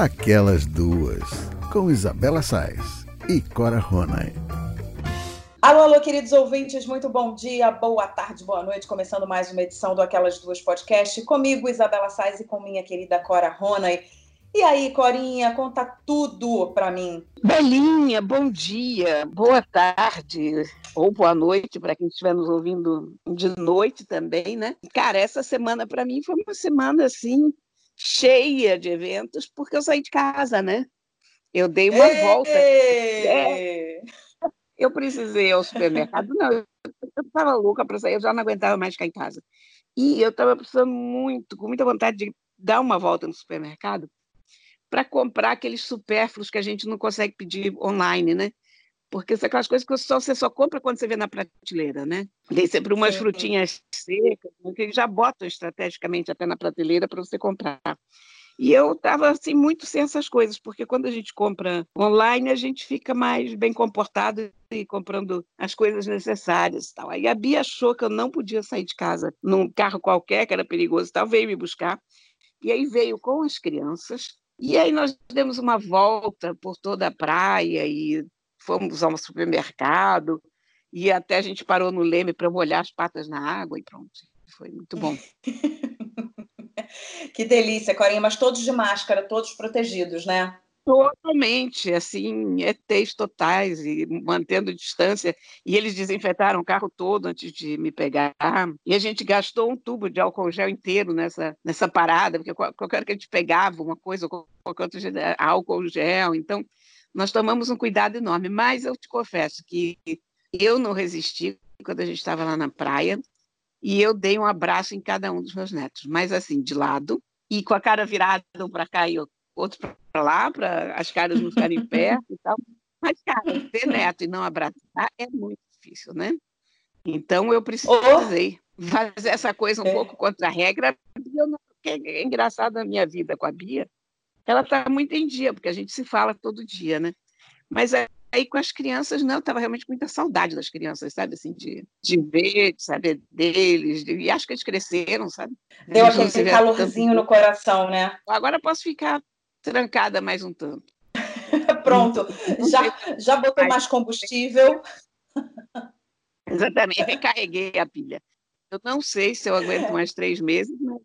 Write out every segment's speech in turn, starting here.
Aquelas Duas, com Isabela Sais e Cora Ronay. Alô, alô, queridos ouvintes, muito bom dia, boa tarde, boa noite. Começando mais uma edição do Aquelas Duas Podcast, comigo, Isabela Sais, e com minha querida Cora Ronay. E aí, Corinha, conta tudo para mim. Belinha, bom dia, boa tarde ou boa noite para quem estiver nos ouvindo de noite também, né? Cara, essa semana para mim foi uma semana assim cheia de eventos porque eu saí de casa, né? Eu dei uma Ei! volta. É, eu precisei ao supermercado, não, eu estava louca para sair, eu já não aguentava mais ficar em casa. E eu estava precisando muito, com muita vontade de dar uma volta no supermercado para comprar aqueles supérfluos que a gente não consegue pedir online, né? Porque são aquelas coisas que só, você só compra quando você vê na prateleira, né? Tem sempre umas frutinhas secas, que já botam estrategicamente até na prateleira para você comprar. E eu estava assim muito sem essas coisas, porque quando a gente compra online, a gente fica mais bem comportado e comprando as coisas necessárias. Tal. Aí a Bia achou que eu não podia sair de casa num carro qualquer, que era perigoso, tal, veio me buscar. E aí veio com as crianças, e aí nós demos uma volta por toda a praia e fomos ao supermercado e até a gente parou no leme para molhar as patas na água e pronto. Foi muito bom. que delícia, Corinha, mas todos de máscara, todos protegidos, né? Totalmente, assim, ETs totais e mantendo distância. E eles desinfetaram o carro todo antes de me pegar. E a gente gastou um tubo de álcool gel inteiro nessa, nessa parada, porque qualquer hora que a gente pegava uma coisa, qualquer outro álcool gel. Então, nós tomamos um cuidado enorme. Mas eu te confesso que eu não resisti quando a gente estava lá na praia e eu dei um abraço em cada um dos meus netos, mas assim, de lado, e com a cara virada um para cá e outro para lá, para as caras não ficarem perto e tal. Mas, cara, ter neto e não abraçar é muito difícil, né? Então, eu precisei oh. fazer essa coisa um é. pouco contra a regra. Eu não, é engraçado na minha vida com a Bia, ela está muito em dia, porque a gente se fala todo dia, né? Mas aí com as crianças, não, eu estava realmente com muita saudade das crianças, sabe? Assim, de, de ver, de saber deles, de, e acho que eles cresceram, sabe? Deu aquele calorzinho no coração, né? Agora posso ficar trancada mais um tanto. Pronto, já, já botou mais combustível. Exatamente, recarreguei a pilha. Eu não sei se eu aguento mais três meses, mas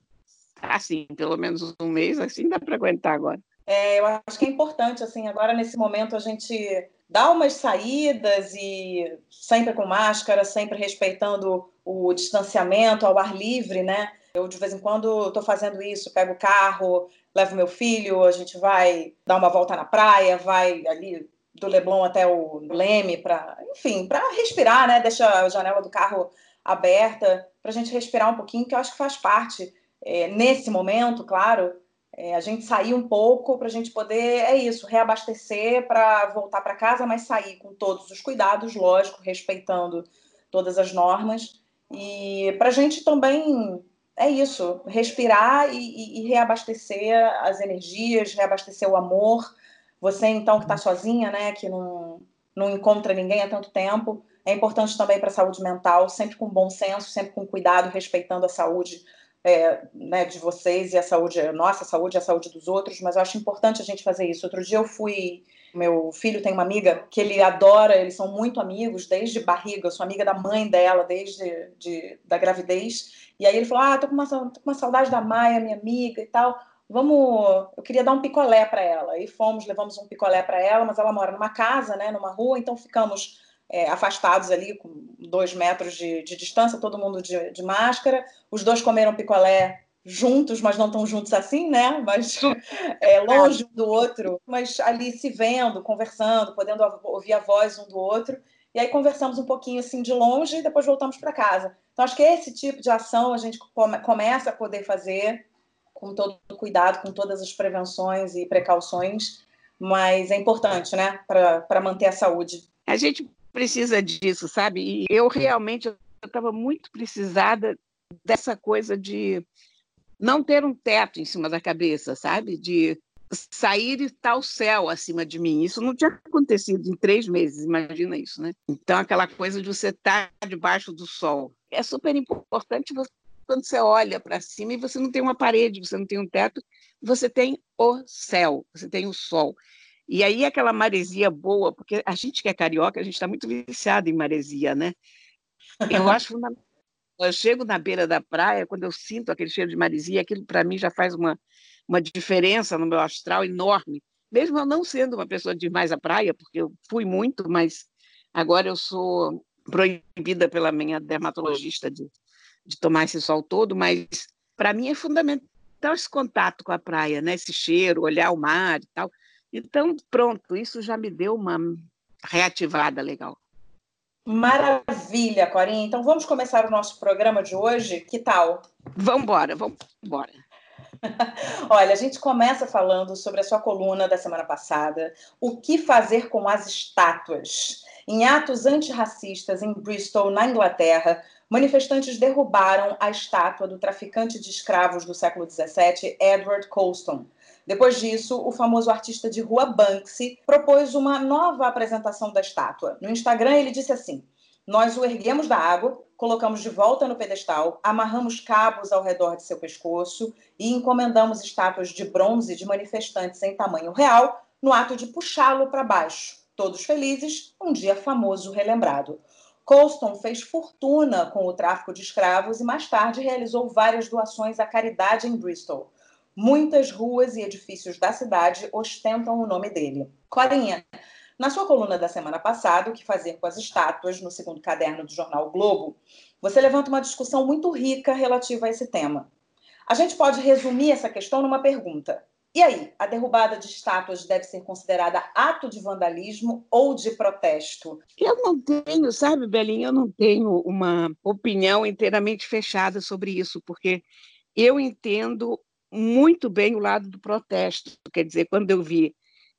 assim, pelo menos um mês, assim dá para aguentar agora. É, eu acho que é importante, assim, agora nesse momento a gente dá umas saídas e sempre com máscara, sempre respeitando o distanciamento ao ar livre, né? Eu, de vez em quando, estou fazendo isso, pego o carro, levo meu filho, a gente vai dar uma volta na praia, vai ali do Leblon até o Leme, para, enfim, para respirar, né? Deixa a janela do carro aberta, para a gente respirar um pouquinho, que eu acho que faz parte, é, nesse momento, claro, é, a gente sair um pouco para a gente poder, é isso, reabastecer para voltar para casa, mas sair com todos os cuidados, lógico, respeitando todas as normas. E para a gente também é isso, respirar e, e, e, reabastecer as energias, reabastecer o amor. Você, então, que está sozinha, né, que não, não encontra ninguém há tanto tempo, é importante também para a saúde mental, sempre com bom senso, sempre com cuidado, respeitando a saúde é, né, de vocês e a saúde, a nossa saúde a saúde dos outros, mas eu acho importante a gente fazer isso. Outro dia eu fui meu filho tem uma amiga que ele adora, eles são muito amigos desde barriga, eu sou amiga da mãe dela desde de, da gravidez. E aí ele falou: Ah, tô com, uma, tô com uma saudade da Maia, minha amiga e tal. Vamos, eu queria dar um picolé para ela. E fomos, levamos um picolé para ela, mas ela mora numa casa, né, numa rua, então ficamos é, afastados ali, com dois metros de, de distância, todo mundo de, de máscara. Os dois comeram picolé juntos, mas não tão juntos assim, né? Mas é, longe um do outro, mas ali se vendo, conversando, podendo ouvir a voz um do outro. E aí conversamos um pouquinho assim de longe e depois voltamos para casa. Então acho que esse tipo de ação a gente come, começa a poder fazer com todo cuidado, com todas as prevenções e precauções, mas é importante, né, para manter a saúde. A gente precisa disso, sabe? E eu realmente estava muito precisada dessa coisa de não ter um teto em cima da cabeça, sabe? De sair e estar o céu acima de mim. Isso não tinha acontecido em três meses, imagina isso, né? Então, aquela coisa de você estar debaixo do sol. É super importante você, quando você olha para cima e você não tem uma parede, você não tem um teto, você tem o céu, você tem o sol. E aí aquela maresia boa, porque a gente que é carioca, a gente está muito viciado em maresia, né? Eu acho fundamental. Eu chego na beira da praia, quando eu sinto aquele cheiro de maresia, aquilo para mim já faz uma, uma diferença no meu astral enorme. Mesmo eu não sendo uma pessoa de mais à praia, porque eu fui muito, mas agora eu sou proibida pela minha dermatologista de, de tomar esse sol todo, mas para mim é fundamental esse contato com a praia, né? esse cheiro, olhar o mar e tal. Então, pronto, isso já me deu uma reativada legal. Maravilha, Corinha. Então vamos começar o nosso programa de hoje. Que tal? Vamos embora, vamos embora. Olha, a gente começa falando sobre a sua coluna da semana passada, o que fazer com as estátuas. Em atos antirracistas em Bristol, na Inglaterra, manifestantes derrubaram a estátua do traficante de escravos do século XVII, Edward Colston. Depois disso, o famoso artista de rua Banksy propôs uma nova apresentação da estátua. No Instagram, ele disse assim: Nós o erguemos da água, colocamos de volta no pedestal, amarramos cabos ao redor de seu pescoço e encomendamos estátuas de bronze de manifestantes em tamanho real no ato de puxá-lo para baixo. Todos felizes, um dia famoso relembrado. Colston fez fortuna com o tráfico de escravos e mais tarde realizou várias doações à caridade em Bristol. Muitas ruas e edifícios da cidade ostentam o nome dele. Corinha, na sua coluna da semana passada, O que fazer com as estátuas, no segundo caderno do jornal o Globo, você levanta uma discussão muito rica relativa a esse tema. A gente pode resumir essa questão numa pergunta. E aí, a derrubada de estátuas deve ser considerada ato de vandalismo ou de protesto? Eu não tenho, sabe, Belinha, eu não tenho uma opinião inteiramente fechada sobre isso, porque eu entendo muito bem o lado do protesto. Quer dizer, quando eu vi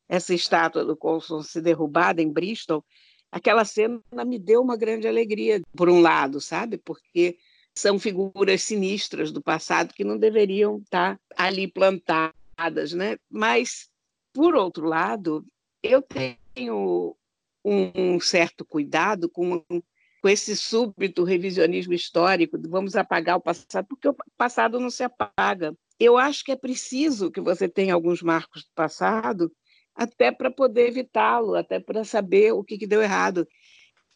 essa estátua do Colson se derrubada em Bristol, aquela cena me deu uma grande alegria, por um lado, sabe? Porque são figuras sinistras do passado que não deveriam estar ali plantadas, né? Mas, por outro lado, eu tenho um certo cuidado com, com esse súbito revisionismo histórico, vamos apagar o passado, porque o passado não se apaga eu acho que é preciso que você tenha alguns marcos do passado até para poder evitá-lo, até para saber o que, que deu errado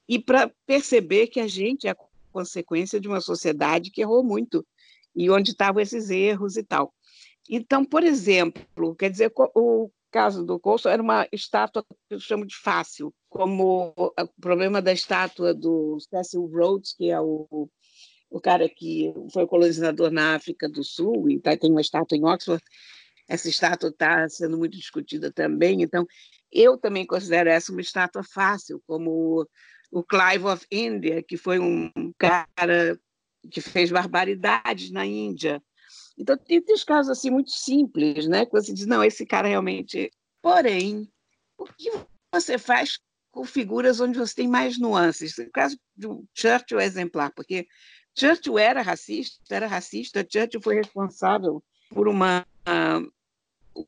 e para perceber que a gente é a consequência de uma sociedade que errou muito e onde estavam esses erros e tal. Então, por exemplo, quer dizer, o caso do Colson era uma estátua que eu chamo de fácil, como o problema da estátua do Cecil Rhodes, que é o o cara que foi colonizador na África do Sul, e tá, tem uma estátua em Oxford, essa estátua está sendo muito discutida também, então eu também considero essa uma estátua fácil, como o Clive of India, que foi um cara que fez barbaridades na Índia. Então, tem esses casos assim muito simples, né? Que você diz, não, esse cara realmente. Porém, o que você faz com figuras onde você tem mais nuances? O caso do Churchill é exemplar, porque Churchill era racista, era racista. Churchill foi responsável por uma,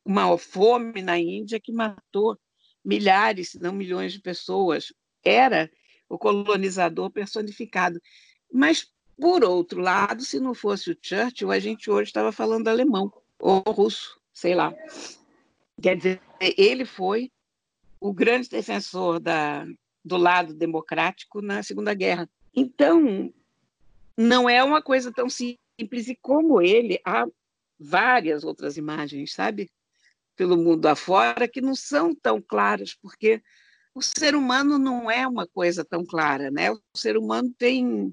uma fome na Índia que matou milhares, se não milhões de pessoas. Era o colonizador personificado. Mas, por outro lado, se não fosse o Churchill, a gente hoje estava falando alemão ou russo, sei lá. Quer dizer, ele foi o grande defensor da, do lado democrático na Segunda Guerra. Então, não é uma coisa tão simples e como ele há várias outras imagens, sabe, pelo mundo afora que não são tão claras, porque o ser humano não é uma coisa tão clara, né? O ser humano tem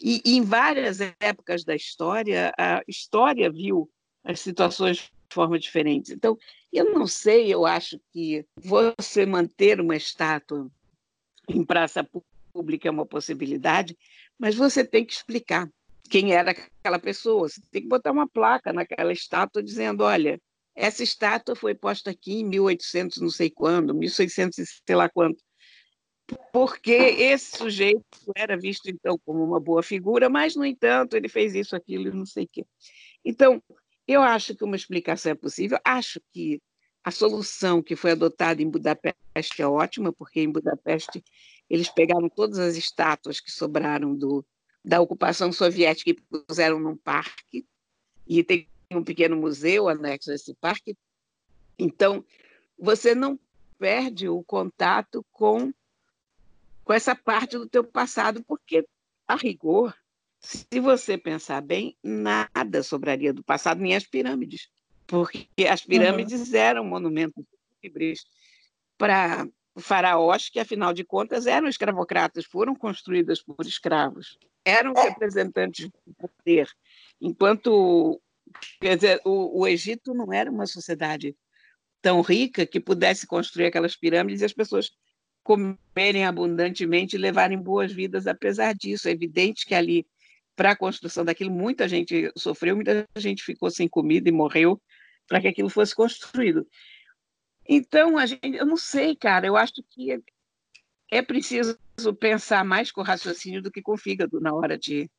e, em várias épocas da história a história viu as situações de forma diferente. Então, eu não sei, eu acho que você manter uma estátua em praça pública é uma possibilidade, mas você tem que explicar quem era aquela pessoa. Você tem que botar uma placa naquela estátua dizendo: olha, essa estátua foi posta aqui em 1800, não sei quando, 1600, sei lá quanto. Porque esse sujeito era visto, então, como uma boa figura, mas, no entanto, ele fez isso, aquilo, não sei o quê. Então, eu acho que uma explicação é possível. Acho que a solução que foi adotada em Budapeste é ótima, porque em Budapeste eles pegaram todas as estátuas que sobraram do, da ocupação soviética e puseram num parque. E tem um pequeno museu anexo a esse parque. Então, você não perde o contato com, com essa parte do teu passado, porque, a rigor, se você pensar bem, nada sobraria do passado, nem as pirâmides, porque as pirâmides uhum. eram monumentos fúnebres para faraós que, afinal de contas, eram escravocratas, foram construídas por escravos, eram é. representantes do poder, enquanto quer dizer, o, o Egito não era uma sociedade tão rica que pudesse construir aquelas pirâmides e as pessoas comerem abundantemente e levarem boas vidas apesar disso. É evidente que ali, para a construção daquilo, muita gente sofreu, muita gente ficou sem comida e morreu para que aquilo fosse construído. Então, a gente, eu não sei, cara, eu acho que é, é preciso pensar mais com raciocínio do que com fígado na hora de,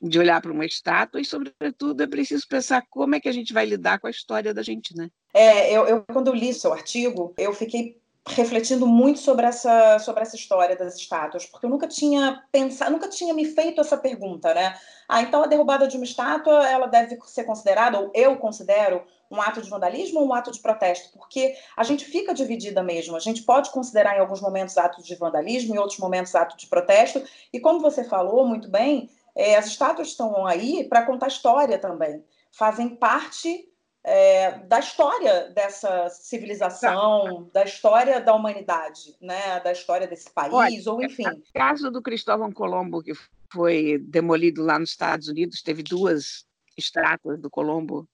de olhar para uma estátua e, sobretudo, é preciso pensar como é que a gente vai lidar com a história da gente, né? É, eu, eu quando eu li seu artigo, eu fiquei refletindo muito sobre essa, sobre essa história das estátuas, porque eu nunca tinha pensado, nunca tinha me feito essa pergunta, né? Ah, então a derrubada de uma estátua, ela deve ser considerada, ou eu considero, um ato de vandalismo ou um ato de protesto? Porque a gente fica dividida mesmo. A gente pode considerar em alguns momentos atos de vandalismo, em outros momentos ato de protesto. E como você falou muito bem, é, as estátuas estão aí para contar história também. Fazem parte é, da história dessa civilização, da história da humanidade, né? da história desse país, Olha, ou enfim. O caso do Cristóvão Colombo, que foi demolido lá nos Estados Unidos, teve duas estátuas do Colombo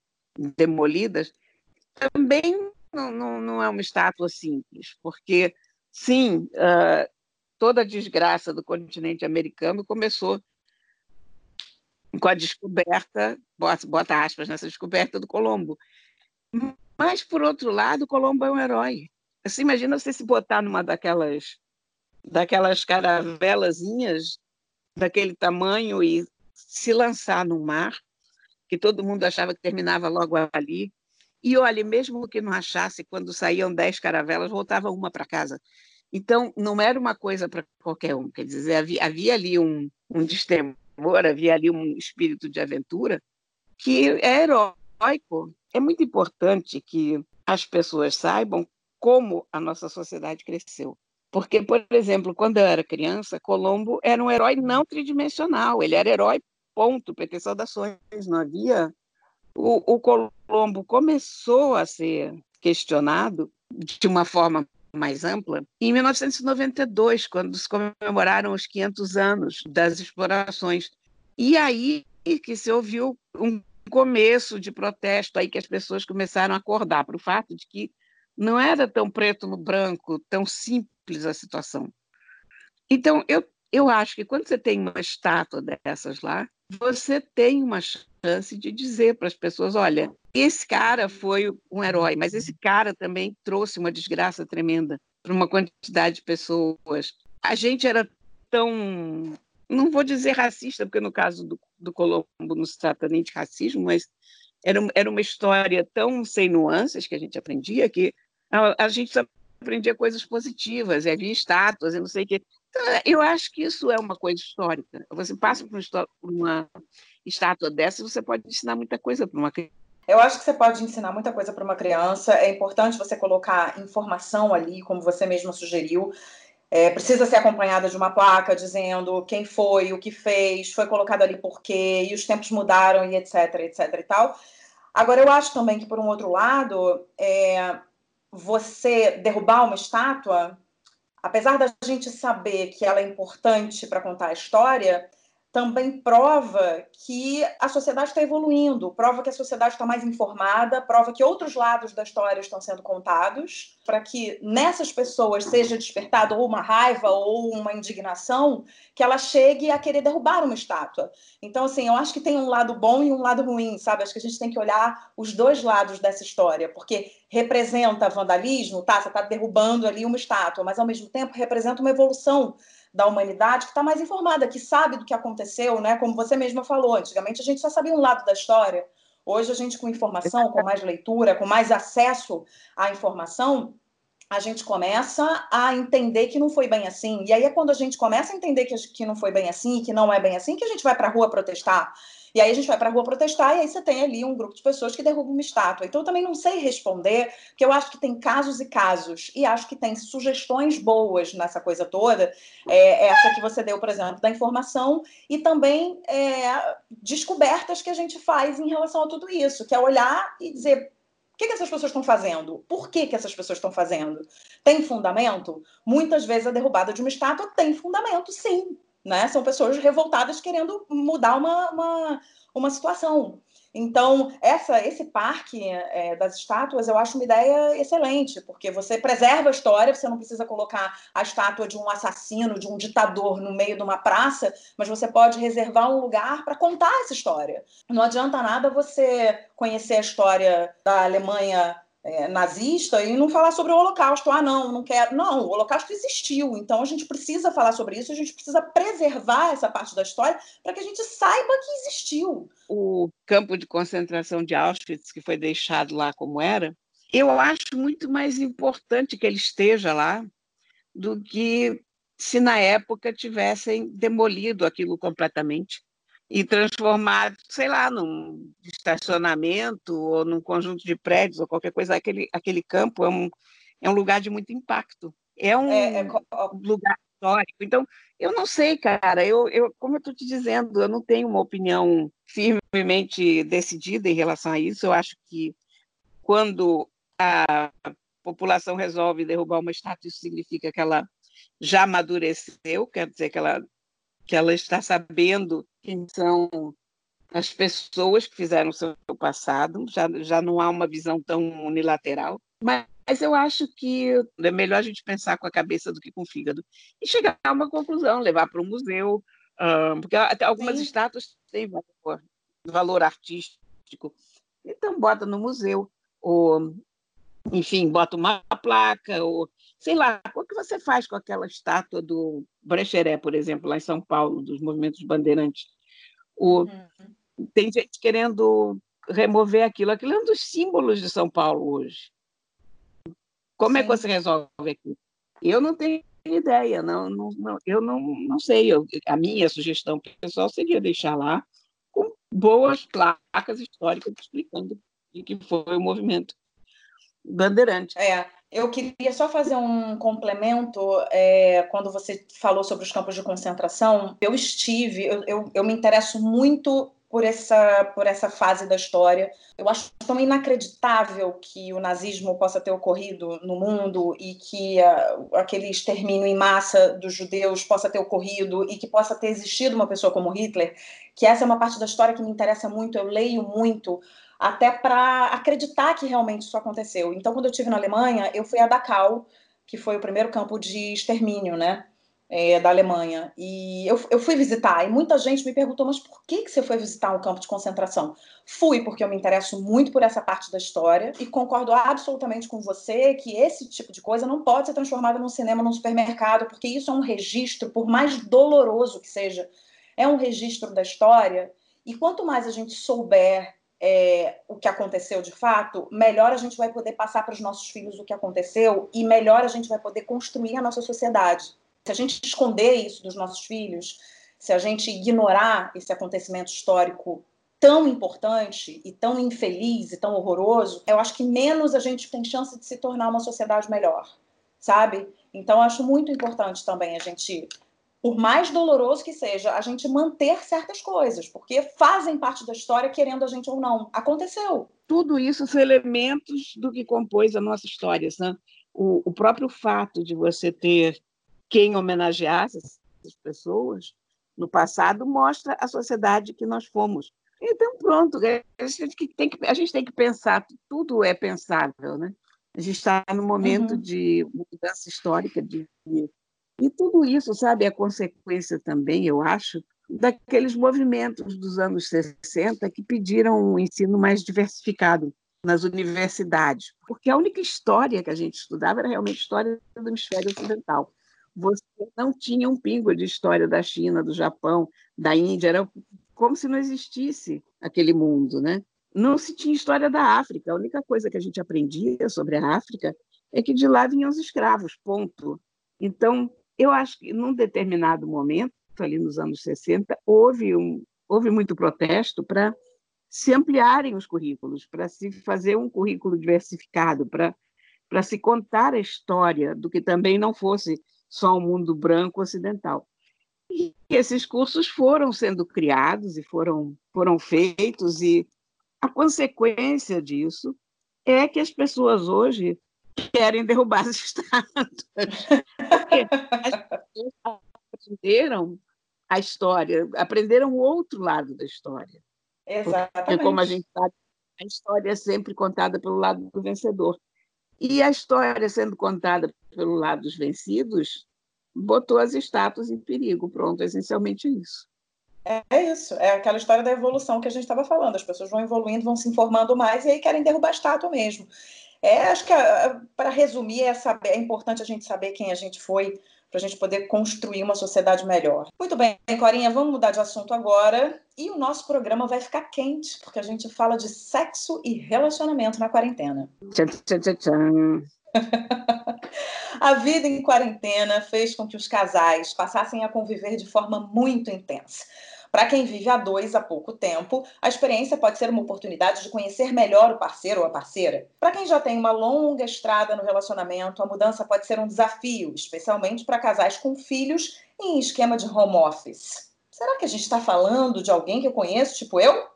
demolidas, também não, não, não é uma estátua simples, porque, sim, uh, toda a desgraça do continente americano começou com a descoberta, bota, bota aspas nessa descoberta do Colombo. Mas, por outro lado, Colombo é um herói. Você imagina você se botar numa daquelas, daquelas caravelazinhas daquele tamanho e se lançar no mar, que todo mundo achava que terminava logo ali. E olha, mesmo que não achasse, quando saíam dez caravelas, voltava uma para casa. Então, não era uma coisa para qualquer um. Quer dizer, havia, havia ali um, um destemor amor, havia ali um espírito de aventura que é heróico. É muito importante que as pessoas saibam como a nossa sociedade cresceu. Porque, por exemplo, quando eu era criança, Colombo era um herói não tridimensional, ele era herói, ponto, ter saudações. Não havia. O, o Colombo começou a ser questionado de uma forma mais ampla, em 1992, quando se comemoraram os 500 anos das explorações. E aí que se ouviu um começo de protesto aí que as pessoas começaram a acordar para o fato de que não era tão preto no branco, tão simples a situação. Então, eu, eu acho que quando você tem uma estátua dessas lá, você tem uma chance de dizer para as pessoas: olha, esse cara foi um herói, mas esse cara também trouxe uma desgraça tremenda para uma quantidade de pessoas. A gente era tão. Não vou dizer racista, porque no caso do, do Colombo não se trata nem de racismo, mas era, era uma história tão sem nuances que a gente aprendia que a, a gente aprendia coisas positivas, havia estátuas e não sei o quê. Então, eu acho que isso é uma coisa histórica. Você passa por uma estátua dessa, você pode ensinar muita coisa para uma criança. Eu acho que você pode ensinar muita coisa para uma criança. É importante você colocar informação ali, como você mesma sugeriu. É, precisa ser acompanhada de uma placa dizendo quem foi, o que fez, foi colocado ali por quê, e os tempos mudaram, e etc, etc e tal. Agora, eu acho também que, por um outro lado, é, você derrubar uma estátua, apesar da gente saber que ela é importante para contar a história, também prova que a sociedade está evoluindo, prova que a sociedade está mais informada, prova que outros lados da história estão sendo contados, para que nessas pessoas seja despertada ou uma raiva ou uma indignação, que ela chegue a querer derrubar uma estátua. Então, assim, eu acho que tem um lado bom e um lado ruim, sabe? Acho que a gente tem que olhar os dois lados dessa história, porque representa vandalismo, tá? Você está derrubando ali uma estátua, mas ao mesmo tempo representa uma evolução da humanidade que está mais informada, que sabe do que aconteceu, né? Como você mesma falou, antigamente a gente só sabia um lado da história. Hoje a gente com informação, com mais leitura, com mais acesso à informação, a gente começa a entender que não foi bem assim. E aí é quando a gente começa a entender que, que não foi bem assim, que não é bem assim, que a gente vai para a rua protestar. E aí a gente vai para a rua protestar e aí você tem ali um grupo de pessoas que derrubam uma estátua. Então eu também não sei responder, porque eu acho que tem casos e casos, e acho que tem sugestões boas nessa coisa toda, é, essa que você deu, por exemplo, da informação, e também é, descobertas que a gente faz em relação a tudo isso, que é olhar e dizer o que, que, essas pessoas estão fazendo? Por que, que essas pessoas estão fazendo? Tem fundamento? Muitas vezes a derrubada de uma estátua tem fundamento, sim né? São pessoas revoltadas querendo mudar uma, uma, uma situação. Então, essa, esse parque é, das estátuas eu acho uma ideia excelente, porque você preserva a história, você não precisa colocar a estátua de um assassino, de um ditador no meio de uma praça, mas você pode reservar um lugar para contar essa história. Não adianta nada você conhecer a história da Alemanha é, nazista e não falar sobre o Holocausto. Ah, não, não quero. Não, o Holocausto existiu. Então a gente precisa falar sobre isso, a gente precisa preservar essa parte da história para que a gente saiba que existiu. O campo de concentração de Auschwitz, que foi deixado lá como era, eu acho muito mais importante que ele esteja lá do que se na época tivessem demolido aquilo completamente e transformar, sei lá, num estacionamento ou num conjunto de prédios ou qualquer coisa. Aquele, aquele campo é um, é um lugar de muito impacto. É um é, é... lugar histórico. Então, eu não sei, cara. Eu, eu, como eu estou te dizendo, eu não tenho uma opinião firmemente decidida em relação a isso. Eu acho que quando a população resolve derrubar uma estátua, isso significa que ela já amadureceu, quer dizer que ela que ela está sabendo quem são as pessoas que fizeram o seu passado, já, já não há uma visão tão unilateral. Mas, mas eu acho que é melhor a gente pensar com a cabeça do que com o fígado e chegar a uma conclusão, levar para o museu, porque até algumas Sim. estátuas têm valor, valor artístico, então bota no museu, ou enfim, bota uma placa, ou sei lá, o que você faz com aquela estátua do Brecheré, por exemplo, lá em São Paulo, dos movimentos bandeirantes? O, uhum. Tem gente querendo remover aquilo. Aquilo é um dos símbolos de São Paulo hoje. Como Sim. é que você resolve aquilo? Eu não tenho ideia, não, não, não eu não, não sei. Eu, a minha sugestão pessoal seria deixar lá com boas placas históricas explicando o que foi o movimento bandeirante. É, eu queria só fazer um complemento é, quando você falou sobre os campos de concentração. Eu estive, eu, eu, eu, me interesso muito por essa, por essa fase da história. Eu acho tão inacreditável que o nazismo possa ter ocorrido no mundo e que uh, aquele extermínio em massa dos judeus possa ter ocorrido e que possa ter existido uma pessoa como Hitler, que essa é uma parte da história que me interessa muito. Eu leio muito até para acreditar que realmente isso aconteceu. Então, quando eu estive na Alemanha, eu fui a Dachau, que foi o primeiro campo de extermínio, né? É, da Alemanha. E eu, eu fui visitar, e muita gente me perguntou, mas por que, que você foi visitar um campo de concentração? Fui, porque eu me interesso muito por essa parte da história e concordo absolutamente com você que esse tipo de coisa não pode ser transformado num cinema, num supermercado, porque isso é um registro, por mais doloroso que seja, é um registro da história. E quanto mais a gente souber é, o que aconteceu de fato, melhor a gente vai poder passar para os nossos filhos o que aconteceu e melhor a gente vai poder construir a nossa sociedade. Se a gente esconder isso dos nossos filhos, se a gente ignorar esse acontecimento histórico tão importante e tão infeliz e tão horroroso, eu acho que menos a gente tem chance de se tornar uma sociedade melhor, sabe? Então, acho muito importante também a gente por mais doloroso que seja, a gente manter certas coisas, porque fazem parte da história, querendo a gente ou não. Aconteceu. Tudo isso são elementos do que compôs a nossa história. Né? O, o próprio fato de você ter quem homenageasse essas pessoas no passado mostra a sociedade que nós fomos. Então, pronto, a gente tem que, a gente tem que pensar, tudo é pensável, né? A gente está no momento uhum. de mudança histórica, de, de e tudo isso, sabe, é consequência também, eu acho, daqueles movimentos dos anos 60 que pediram um ensino mais diversificado nas universidades, porque a única história que a gente estudava era realmente história do hemisfério ocidental. Você não tinha um pingo de história da China, do Japão, da Índia, era como se não existisse aquele mundo, né? Não se tinha história da África. A única coisa que a gente aprendia sobre a África é que de lá vinham os escravos, ponto. Então, eu acho que num determinado momento, ali nos anos 60, houve um, houve muito protesto para se ampliarem os currículos, para se fazer um currículo diversificado, para se contar a história do que também não fosse só o mundo branco ocidental. E esses cursos foram sendo criados e foram, foram feitos, e a consequência disso é que as pessoas hoje querem derrubar as estátuas. Porque as pessoas aprenderam a história, aprenderam o outro lado da história. Exatamente. Porque, como a gente sabe, a história é sempre contada pelo lado do vencedor. E a história sendo contada pelo lado dos vencidos botou as estátuas em perigo. Pronto, é essencialmente isso. É isso, é aquela história da evolução que a gente estava falando. As pessoas vão evoluindo, vão se informando mais e aí querem derrubar a estátua mesmo. É, acho que para resumir, é, saber, é importante a gente saber quem a gente foi para a gente poder construir uma sociedade melhor. Muito bem, Corinha, vamos mudar de assunto agora. E o nosso programa vai ficar quente, porque a gente fala de sexo e relacionamento na quarentena. Tchan, tchan, tchan, tchan. a vida em quarentena fez com que os casais passassem a conviver de forma muito intensa. Para quem vive a dois há pouco tempo, a experiência pode ser uma oportunidade de conhecer melhor o parceiro ou a parceira. Para quem já tem uma longa estrada no relacionamento, a mudança pode ser um desafio, especialmente para casais com filhos em esquema de home office. Será que a gente está falando de alguém que eu conheço, tipo eu?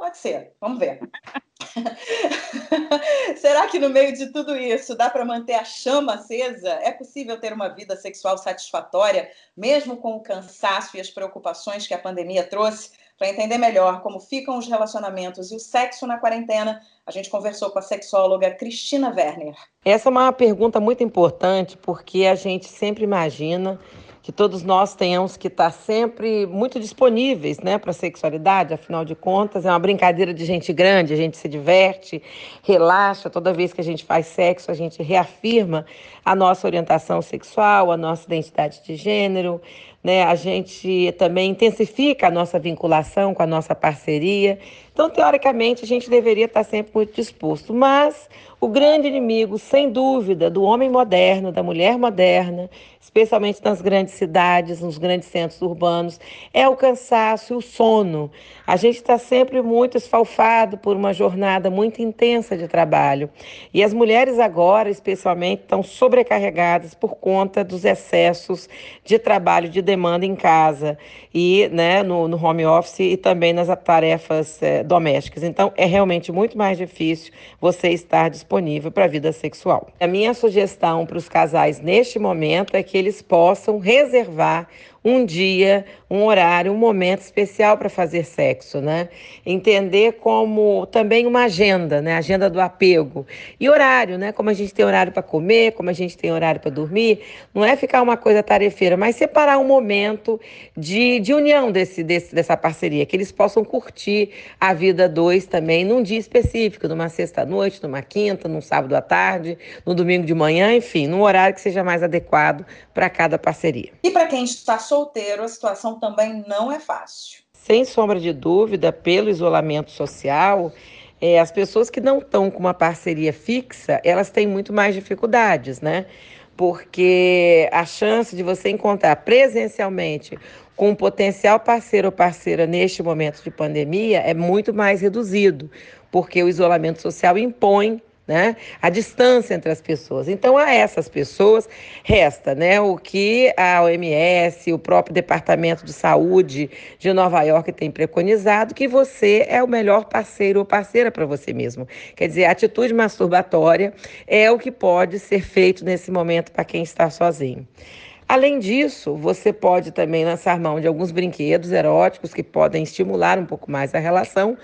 Pode ser, vamos ver. Será que no meio de tudo isso dá para manter a chama acesa? É possível ter uma vida sexual satisfatória, mesmo com o cansaço e as preocupações que a pandemia trouxe? Para entender melhor como ficam os relacionamentos e o sexo na quarentena, a gente conversou com a sexóloga Cristina Werner. Essa é uma pergunta muito importante, porque a gente sempre imagina que todos nós tenhamos que estar sempre muito disponíveis né, para a sexualidade, afinal de contas, é uma brincadeira de gente grande, a gente se diverte, relaxa, toda vez que a gente faz sexo, a gente reafirma a nossa orientação sexual, a nossa identidade de gênero, né? A gente também intensifica a nossa vinculação com a nossa parceria. Então, teoricamente, a gente deveria estar sempre muito disposto. Mas o grande inimigo, sem dúvida, do homem moderno, da mulher moderna, especialmente nas grandes cidades, nos grandes centros urbanos, é o cansaço e o sono. A gente está sempre muito esfalfado por uma jornada muito intensa de trabalho. E as mulheres agora, especialmente, estão sobrecarregadas por conta dos excessos de trabalho, de demanda em casa e né, no, no home office e também nas tarefas é, domésticas. Então, é realmente muito mais difícil você estar disponível para a vida sexual. A minha sugestão para os casais neste momento é que eles possam reservar um dia, um horário, um momento especial para fazer sexo, né? Entender como também uma agenda, né? Agenda do apego. E horário, né? Como a gente tem horário para comer, como a gente tem horário para dormir. Não é ficar uma coisa tarefeira, mas separar um momento de, de união desse, desse, dessa parceria, que eles possam curtir a vida dois também num dia específico, numa sexta-noite, numa quinta, num sábado à tarde, no domingo de manhã, enfim, num horário que seja mais adequado para cada parceria. E para quem está solteiro, a situação também não é fácil. Sem sombra de dúvida, pelo isolamento social, é, as pessoas que não estão com uma parceria fixa, elas têm muito mais dificuldades, né? Porque a chance de você encontrar presencialmente com um potencial parceiro ou parceira neste momento de pandemia é muito mais reduzido, porque o isolamento social impõe né? A distância entre as pessoas. Então, a essas pessoas resta, né, o que a OMS, o próprio Departamento de Saúde de Nova York tem preconizado, que você é o melhor parceiro ou parceira para você mesmo. Quer dizer, a atitude masturbatória é o que pode ser feito nesse momento para quem está sozinho. Além disso, você pode também lançar mão de alguns brinquedos eróticos que podem estimular um pouco mais a relação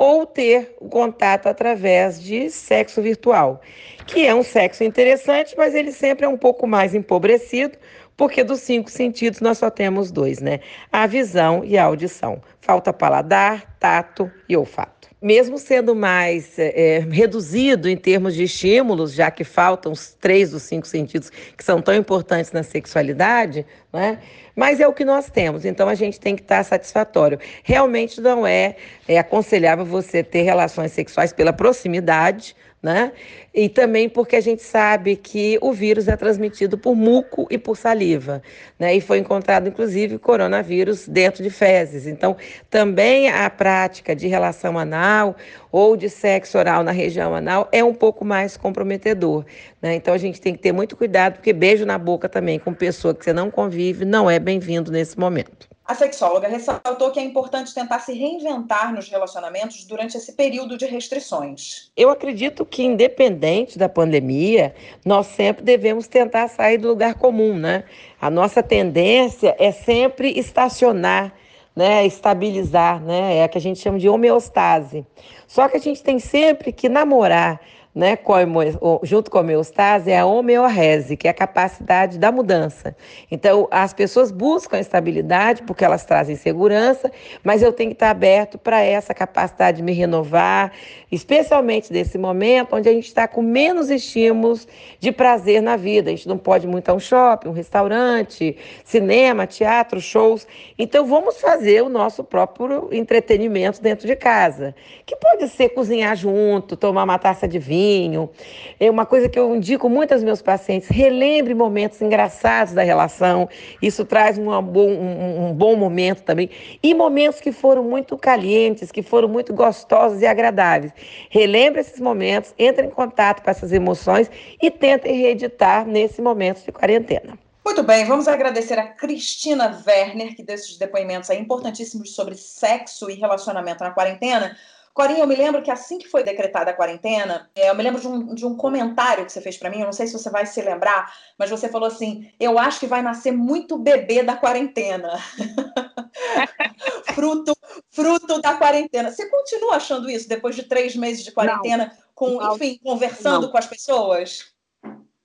ou ter o contato através de sexo virtual, que é um sexo interessante, mas ele sempre é um pouco mais empobrecido, porque dos cinco sentidos nós só temos dois, né? A visão e a audição. Falta paladar, tato e olfato mesmo sendo mais é, reduzido em termos de estímulos, já que faltam os três dos cinco sentidos que são tão importantes na sexualidade, né? mas é o que nós temos, então a gente tem que estar satisfatório. Realmente não é, é aconselhável você ter relações sexuais pela proximidade, né? E também porque a gente sabe que o vírus é transmitido por muco e por saliva, né? E foi encontrado, inclusive, coronavírus dentro de fezes. Então, também a prática de relação anal ou de sexo oral na região anal é um pouco mais comprometedor, né? Então, a gente tem que ter muito cuidado, porque beijo na boca também com pessoa que você não convive não é bem-vindo nesse momento. A sexóloga ressaltou que é importante tentar se reinventar nos relacionamentos durante esse período de restrições. Eu acredito que, independente da pandemia, nós sempre devemos tentar sair do lugar comum, né? A nossa tendência é sempre estacionar, né? Estabilizar, né? É a que a gente chama de homeostase. Só que a gente tem sempre que namorar né, com a, junto com a homeostase, é a homeorrese, que é a capacidade da mudança. Então, as pessoas buscam estabilidade porque elas trazem segurança, mas eu tenho que estar aberto para essa capacidade de me renovar, especialmente nesse momento onde a gente está com menos estímulos de prazer na vida. A gente não pode muito a um shopping, um restaurante, cinema, teatro, shows. Então, vamos fazer o nosso próprio entretenimento dentro de casa, que pode ser cozinhar junto, tomar uma taça de vinho carinho. É uma coisa que eu indico muito aos meus pacientes: relembre momentos engraçados da relação. Isso traz um bom, um, um bom momento também. E momentos que foram muito calientes, que foram muito gostosos e agradáveis. Relembre esses momentos, entre em contato com essas emoções e tentem reeditar nesse momento de quarentena. Muito bem, vamos agradecer a Cristina Werner, que deu esses depoimentos aí importantíssimos sobre sexo e relacionamento na quarentena. Corinha, eu me lembro que assim que foi decretada a quarentena, é, eu me lembro de um, de um comentário que você fez para mim, eu não sei se você vai se lembrar, mas você falou assim: eu acho que vai nascer muito bebê da quarentena. fruto, fruto da quarentena. Você continua achando isso depois de três meses de quarentena, não, com, não, enfim, conversando não. com as pessoas?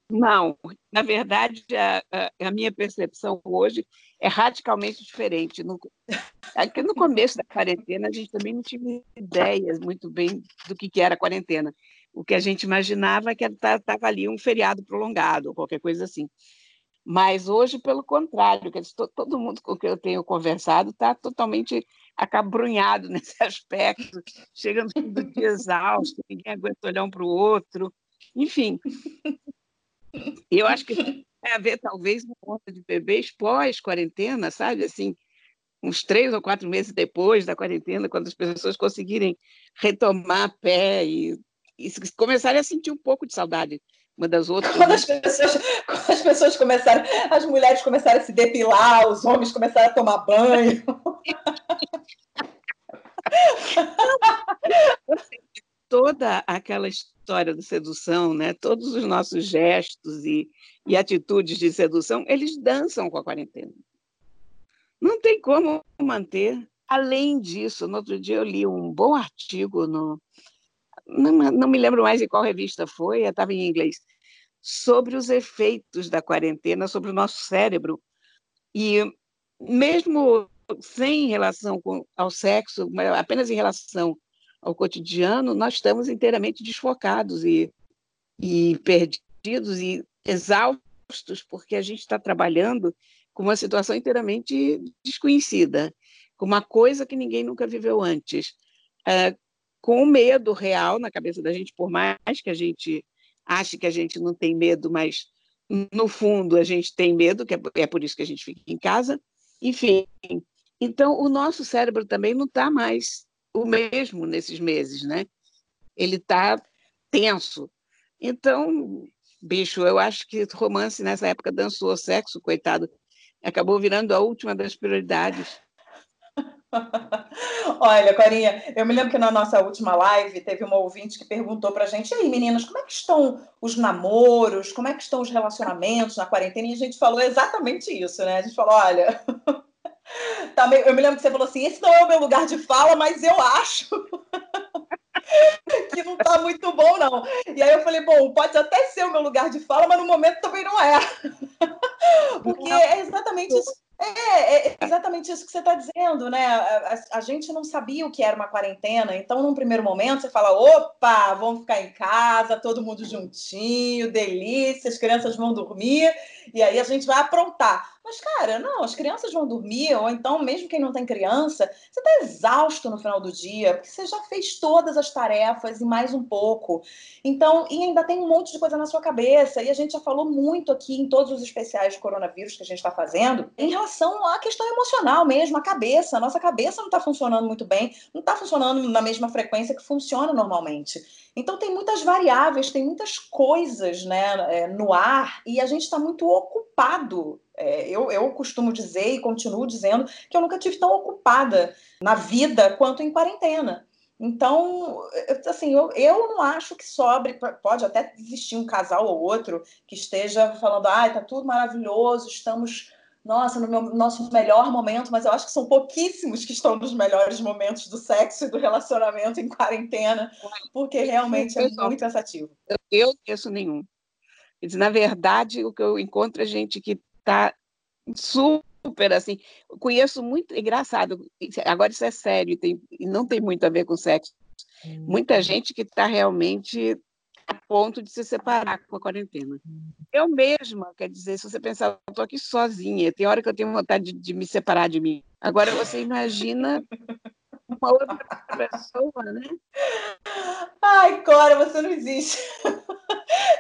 Não, na verdade, a, a, minha percepção hoje é radicalmente diferente. No, aqui no começo da quarentena, a gente também não tinha ideias muito bem do que, que era a quarentena. O que a gente imaginava é que estava ali um feriado prolongado, qualquer coisa assim. Mas hoje, pelo contrário, que todo mundo com quem eu tenho conversado está totalmente acabrunhado nesse aspecto, chegando todo dia exausto, ninguém aguenta olhar um para o outro. Enfim, eu acho que tem a ver, talvez, uma conta de bebês pós-quarentena, sabe? Assim, uns três ou quatro meses depois da quarentena, quando as pessoas conseguirem retomar pé e, e começarem a sentir um pouco de saudade uma das outras. Quando né? as, pessoas, quando as pessoas começaram, as mulheres começaram a se depilar, os homens começaram a tomar banho. Toda aquela história da sedução, né? todos os nossos gestos e, e atitudes de sedução, eles dançam com a quarentena. Não tem como manter. Além disso, no outro dia eu li um bom artigo no. Não, não me lembro mais em qual revista foi, estava em inglês, sobre os efeitos da quarentena sobre o nosso cérebro. E mesmo sem relação com, ao sexo, apenas em relação ao cotidiano, nós estamos inteiramente desfocados e, e perdidos e exaustos, porque a gente está trabalhando com uma situação inteiramente desconhecida, com uma coisa que ninguém nunca viveu antes, é, com o medo real na cabeça da gente, por mais que a gente ache que a gente não tem medo, mas no fundo a gente tem medo, que é, é por isso que a gente fica em casa. Enfim, então o nosso cérebro também não está mais o mesmo nesses meses, né? Ele está tenso. Então, bicho, eu acho que romance nessa época dançou sexo, coitado, acabou virando a última das prioridades. Olha, Corinha, eu me lembro que na nossa última live teve uma ouvinte que perguntou pra gente: e aí, meninas, como é que estão os namoros? Como é que estão os relacionamentos na quarentena? E a gente falou exatamente isso, né? A gente falou: olha, Tá meio, eu me lembro que você falou assim: esse não é o meu lugar de fala, mas eu acho que não tá muito bom, não. E aí eu falei: bom, pode até ser o meu lugar de fala, mas no momento também não é. Porque é exatamente isso. É, é, exatamente isso que você está dizendo, né? A, a, a, gente não sabia o que era uma quarentena, então, num primeiro momento, você fala: opa, vamos ficar em casa, todo mundo juntinho, delícia, as crianças vão dormir, e aí a gente vai aprontar. Mas, cara, não, as crianças vão dormir, ou então, mesmo quem não tem criança, você está exausto no final do dia, porque você já fez todas as tarefas e mais um pouco. Então, e ainda tem um monte de coisa na sua cabeça, e a gente já falou muito aqui em todos os especiais de coronavírus que a gente está fazendo, em relação à questão emocional mesmo, a cabeça. A nossa cabeça não está funcionando muito bem, não está funcionando na mesma frequência que funciona normalmente. Então tem muitas variáveis, tem muitas coisas né, é, no ar e a gente está muito ocupado. É, eu, eu costumo dizer e continuo dizendo que eu nunca tive tão ocupada na vida quanto em quarentena. Então, assim, eu, eu não acho que sobre, pode até existir um casal ou outro que esteja falando, ah, tá tudo maravilhoso, estamos nossa, no meu, nosso melhor momento, mas eu acho que são pouquíssimos que estão nos melhores momentos do sexo e do relacionamento em quarentena, porque realmente é muito cansativo. Eu não conheço nenhum. Na verdade, o que eu encontro é gente que está super assim. Conheço muito, engraçado, agora isso é sério tem, e não tem muito a ver com sexo. Hum. Muita gente que está realmente a ponto de se separar com a quarentena. Eu mesma, quer dizer, se você pensar, eu estou aqui sozinha, tem hora que eu tenho vontade de, de, me separar de mim. Agora você imagina uma outra pessoa, né? Ai, Cora, você não existe.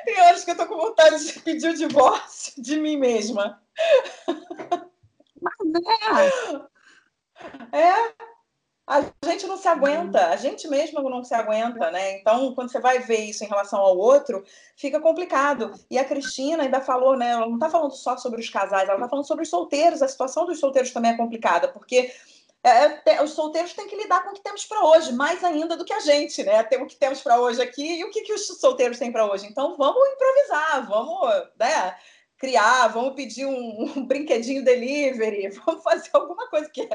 Tem horas que eu estou com vontade de pedir o divórcio de mim mesma. Mas é. É, a gente não se aguenta, a gente mesmo não se aguenta, né? Então, quando você vai ver isso em relação ao outro, fica complicado. E a Cristina ainda falou, né? Ela não está falando só sobre os casais, ela está falando sobre os solteiros. A situação dos solteiros também é complicada, porque é, é os solteiros têm que lidar com o que temos para hoje, mais ainda do que a gente, né? Tem o que temos para hoje aqui e o que, que os solteiros têm para hoje. Então, vamos improvisar, vamos, né? criar, vamos pedir um, um, brinquedinho delivery, vamos fazer alguma coisa que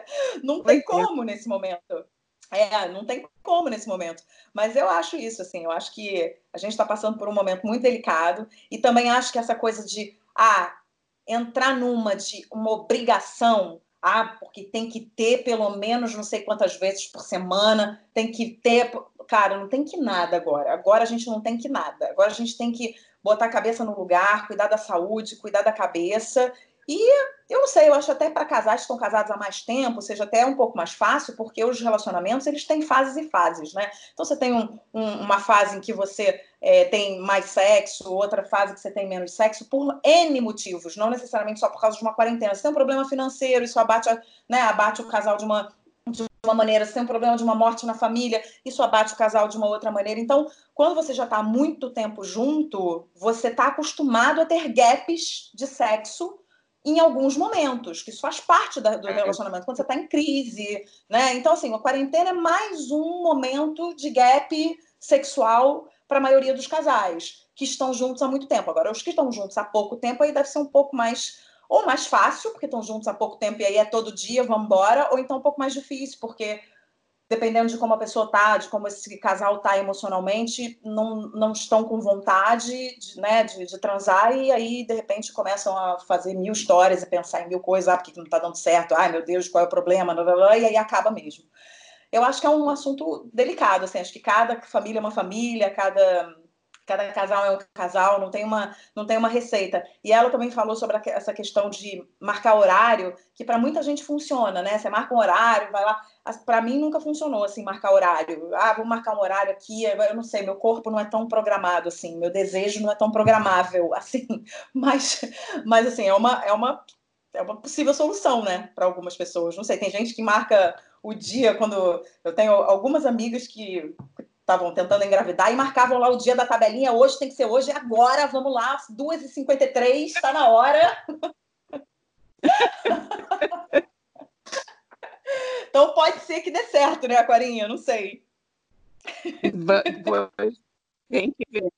não tem como nesse momento. É, não tem como nesse momento. Mas eu acho isso, assim, eu acho que a gente está passando por um momento muito delicado e também acho que essa coisa de ah, entrar numa de uma obrigação, ah, porque tem que ter pelo menos não sei quantas vezes por semana, tem que ter. Cara, não tem que nada agora. Agora a gente não tem que nada. Agora a gente tem que botar a cabeça no lugar, cuidar da saúde, cuidar da cabeça. E eu não sei, eu acho até para casais que estão casados há mais tempo, seja até um pouco mais fácil, porque os relacionamentos eles têm fases e fases, né? Então você tem um, um, uma fase em que você é, tem mais sexo, outra fase que você tem menos sexo, por N motivos, não necessariamente só por causa de uma quarentena. Você tem um problema financeiro, isso abate, né, abate o casal de uma de uma maneira, se tem um problema de uma morte na família, isso abate o casal de uma outra maneira. Então, quando você já está muito tempo junto, você está acostumado a ter gaps de sexo em alguns momentos, que isso faz parte da, do é. relacionamento, quando você está em crise, né? Então, assim, a quarentena é mais um momento de gap sexual para a maioria dos casais que estão juntos há muito tempo. Agora, os que estão juntos há pouco tempo aí deve ser um pouco mais ou mais fácil, porque estão juntos há pouco tempo e aí é todo dia, vamos embora, ou então um pouco mais difícil, porque dependendo de como a pessoa tá, de como esse casal tá emocionalmente, não, não estão com vontade de, né, de, de transar e aí, de repente, começam a fazer mil histórias e pensar em mil coisas, ah, porque não tá dando certo, ai, meu Deus, qual é o problema, e aí acaba mesmo. Eu acho que é um assunto delicado, assim, acho que cada família é uma família, cada cada casal é um casal, não tem uma, não tem uma receita. E ela também falou sobre essa questão de marcar horário, que para muita gente funciona, né? Você marca um horário, vai lá. Para mim nunca funcionou assim, marcar horário. Ah, vou marcar um horário aqui, eu não sei, meu corpo não é tão programado assim, meu desejo não é tão programável assim. Mas, mas assim, é uma, é uma, é uma possível solução, né, para algumas pessoas. Não sei, tem gente que marca o dia quando eu tenho algumas amigas que estavam tentando engravidar e marcavam lá o dia da tabelinha. Hoje tem que ser hoje, agora, vamos lá, 2h53, está na hora. então pode ser que dê certo, né, Aquarinha? Não sei. Tem que ver.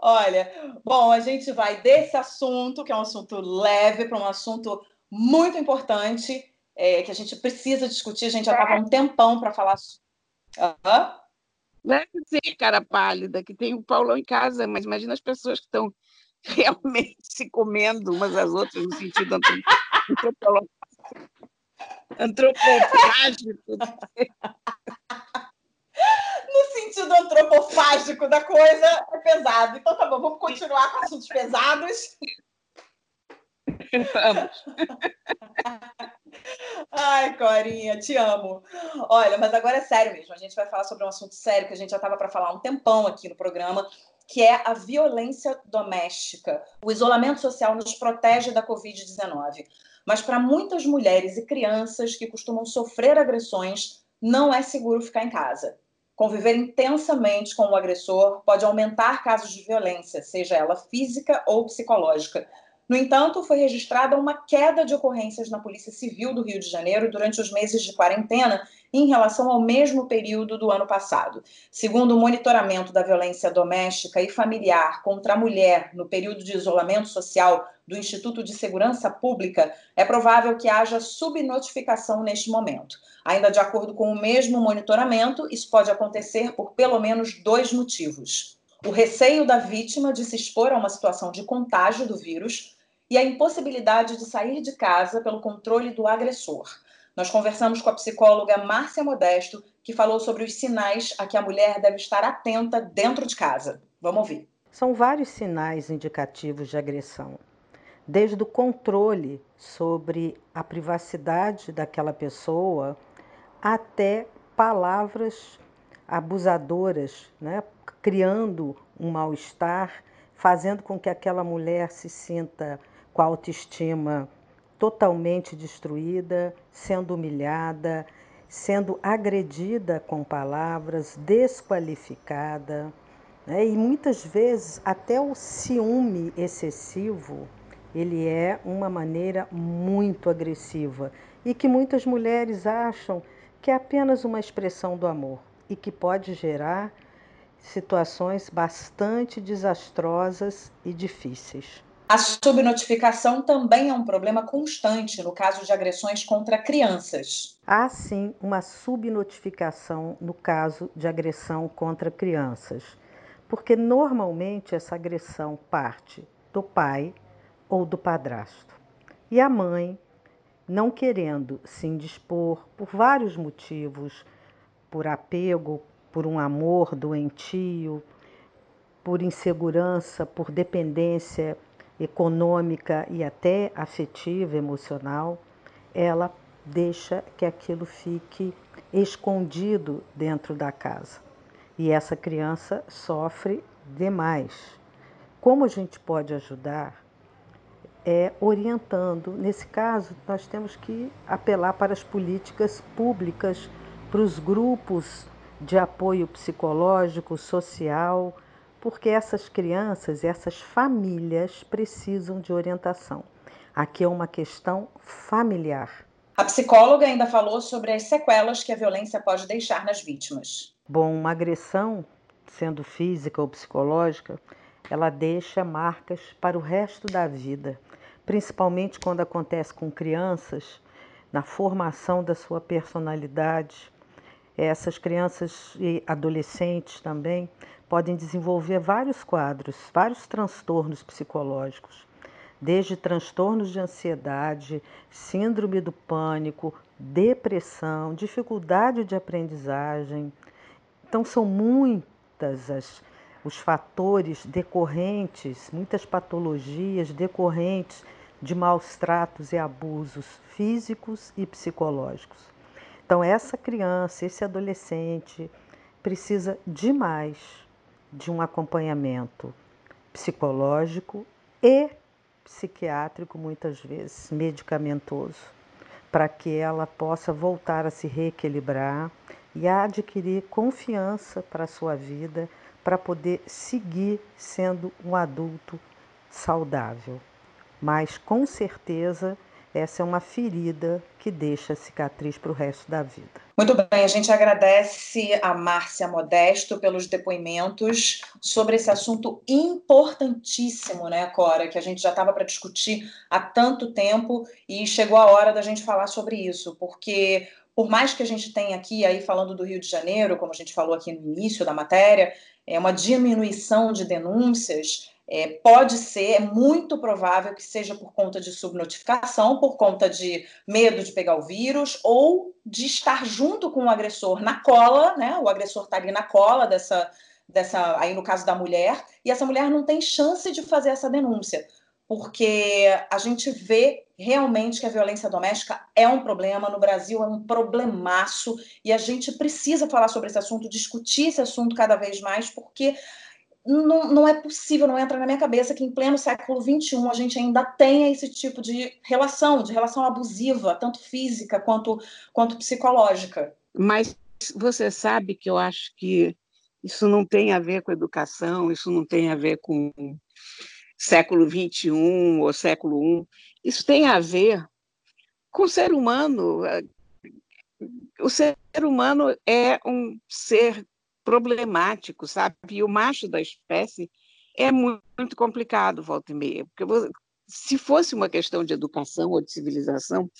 Olha, bom, a gente vai desse assunto, que é um assunto leve, para um assunto muito importante, é, que a gente precisa discutir, a gente já estava um tempão para falar. Uhum. Deve ser, cara pálida, que tem o Paulão em casa, mas imagina as pessoas que estão realmente se comendo umas às outras no sentido antropológico. Antropofágico. No sentido antropofágico da coisa, é pesado. Então tá bom, vamos continuar com assuntos pesados. Vamos. Ai, Corinha, te amo. Olha, mas agora é sério mesmo. A gente vai falar sobre um assunto sério que a gente já estava para falar há um tempão aqui no programa, que é a violência doméstica. O isolamento social nos protege da Covid-19. Mas para muitas mulheres e crianças que costumam sofrer agressões, não é seguro ficar em casa. Conviver intensamente com o agressor pode aumentar casos de violência, seja ela física ou psicológica. No entanto, foi registrada uma queda de ocorrências na Polícia Civil do Rio de Janeiro durante os meses de quarentena em relação ao mesmo período do ano passado. Segundo o monitoramento da violência doméstica e familiar contra a mulher no período de isolamento social do Instituto de Segurança Pública, é provável que haja subnotificação neste momento. Ainda de acordo com o mesmo monitoramento, isso pode acontecer por pelo menos dois motivos. O receio da vítima de se expor a uma situação de contágio do vírus e a impossibilidade de sair de casa pelo controle do agressor. Nós conversamos com a psicóloga Márcia Modesto, que falou sobre os sinais a que a mulher deve estar atenta dentro de casa. Vamos ouvir. São vários sinais indicativos de agressão, desde o controle sobre a privacidade daquela pessoa até palavras abusadoras, né? criando um mal-estar, fazendo com que aquela mulher se sinta com a autoestima totalmente destruída, sendo humilhada, sendo agredida com palavras, desqualificada. Né? E muitas vezes até o ciúme excessivo ele é uma maneira muito agressiva e que muitas mulheres acham que é apenas uma expressão do amor e que pode gerar situações bastante desastrosas e difíceis. A subnotificação também é um problema constante no caso de agressões contra crianças. Há sim uma subnotificação no caso de agressão contra crianças, porque normalmente essa agressão parte do pai ou do padrasto. E a mãe, não querendo se indispor por vários motivos, por apego, por um amor doentio, por insegurança, por dependência econômica e até afetiva, emocional, ela deixa que aquilo fique escondido dentro da casa. E essa criança sofre demais. Como a gente pode ajudar? É orientando. Nesse caso, nós temos que apelar para as políticas públicas, para os grupos de apoio psicológico, social, porque essas crianças, essas famílias precisam de orientação. Aqui é uma questão familiar. A psicóloga ainda falou sobre as sequelas que a violência pode deixar nas vítimas. Bom, uma agressão, sendo física ou psicológica, ela deixa marcas para o resto da vida, principalmente quando acontece com crianças, na formação da sua personalidade. Essas crianças e adolescentes também podem desenvolver vários quadros, vários transtornos psicológicos, desde transtornos de ansiedade, síndrome do pânico, depressão, dificuldade de aprendizagem. Então, são muitas as, os fatores decorrentes, muitas patologias decorrentes de maus tratos e abusos físicos e psicológicos. Então, essa criança, esse adolescente, precisa demais de um acompanhamento psicológico e psiquiátrico, muitas vezes medicamentoso, para que ela possa voltar a se reequilibrar e a adquirir confiança para a sua vida, para poder seguir sendo um adulto saudável. Mas com certeza essa é uma ferida que deixa cicatriz para o resto da vida. Muito bem, a gente agradece a Márcia Modesto pelos depoimentos sobre esse assunto importantíssimo, né, Cora, que a gente já estava para discutir há tanto tempo e chegou a hora da gente falar sobre isso, porque por mais que a gente tenha aqui aí falando do Rio de Janeiro, como a gente falou aqui no início da matéria, é uma diminuição de denúncias, é, pode ser, é muito provável que seja por conta de subnotificação, por conta de medo de pegar o vírus, ou de estar junto com o agressor na cola, né? O agressor está ali na cola dessa, dessa, aí no caso da mulher, e essa mulher não tem chance de fazer essa denúncia. Porque a gente vê realmente que a violência doméstica é um problema no Brasil, é um problemaço, e a gente precisa falar sobre esse assunto, discutir esse assunto cada vez mais, porque não, não é possível, não entra na minha cabeça que em pleno século XXI a gente ainda tenha esse tipo de relação, de relação abusiva, tanto física quanto, quanto psicológica. Mas você sabe que eu acho que isso não tem a ver com educação, isso não tem a ver com século XXI ou século I. Isso tem a ver com o ser humano. O ser humano é um ser problemático, sabe? E o macho da espécie é muito complicado, volta e meia, porque se fosse uma questão de educação ou de civilização,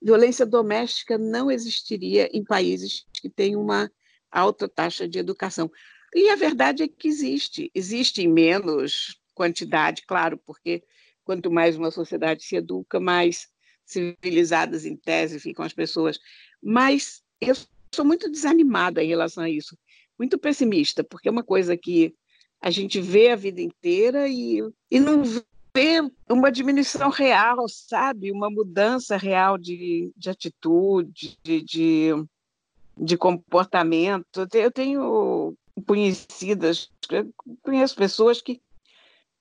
violência doméstica não existiria em países que têm uma alta taxa de educação. E a verdade é que existe, existe em menos quantidade, claro, porque quanto mais uma sociedade se educa, mais civilizadas em tese ficam as pessoas. Mas eu sou muito desanimada em relação a isso, muito pessimista, porque é uma coisa que a gente vê a vida inteira e, e não vê uma diminuição real, sabe? Uma mudança real de, de atitude, de, de, de comportamento. Eu tenho conhecidas, conheço pessoas que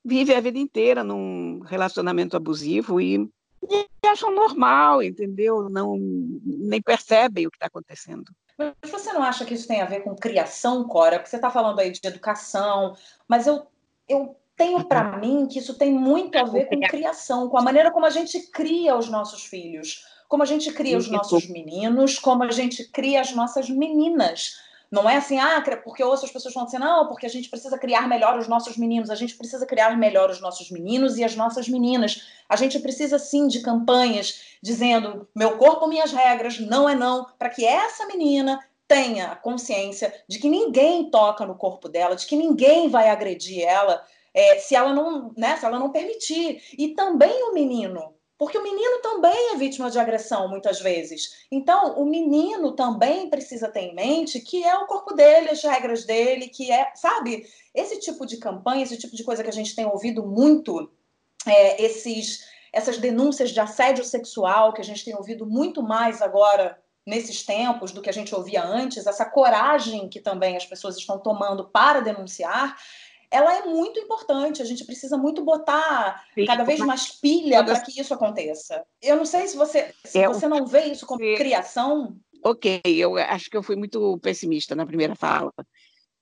vive a vida inteira num relacionamento abusivo e, e acham normal, entendeu? Não nem percebem o que está acontecendo. Mas você não acha que isso tem a ver com criação, Cora? Porque você está falando aí de educação, mas eu, eu tenho para uhum. mim que isso tem muito a ver com criação, com a maneira como a gente cria os nossos filhos, como a gente cria os nossos meninos, como a gente cria as nossas meninas. Não é assim, ah, porque eu ouço as pessoas falando assim, não, porque a gente precisa criar melhor os nossos meninos, a gente precisa criar melhor os nossos meninos e as nossas meninas. A gente precisa sim de campanhas dizendo meu corpo, minhas regras, não é não, para que essa menina tenha a consciência de que ninguém toca no corpo dela, de que ninguém vai agredir ela é, se ela não, né, se ela não permitir. E também o menino, porque o menino também é vítima de agressão, muitas vezes. Então, o menino também precisa ter em mente que é o corpo dele, as regras dele, que é, sabe? Esse tipo de campanha, esse tipo de coisa que a gente tem ouvido muito, é, esses, essas denúncias de assédio sexual, que a gente tem ouvido muito mais agora nesses tempos do que a gente ouvia antes, essa coragem que também as pessoas estão tomando para denunciar ela é muito importante. A gente precisa muito botar Sim, cada vez mais pilha para que isso aconteça. Eu não sei se você, se é, você não vê isso como criação. Ok, eu acho que eu fui muito pessimista na primeira fala,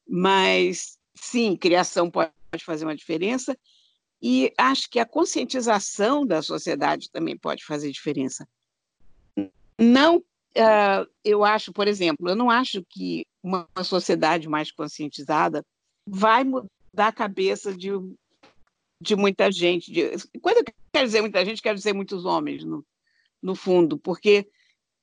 mas sim, criação pode fazer uma diferença e acho que a conscientização da sociedade também pode fazer diferença. Não, uh, eu acho, por exemplo, eu não acho que uma sociedade mais conscientizada vai mudar da cabeça de, de muita gente. De, quando eu quero dizer muita gente, quero dizer muitos homens, no, no fundo, porque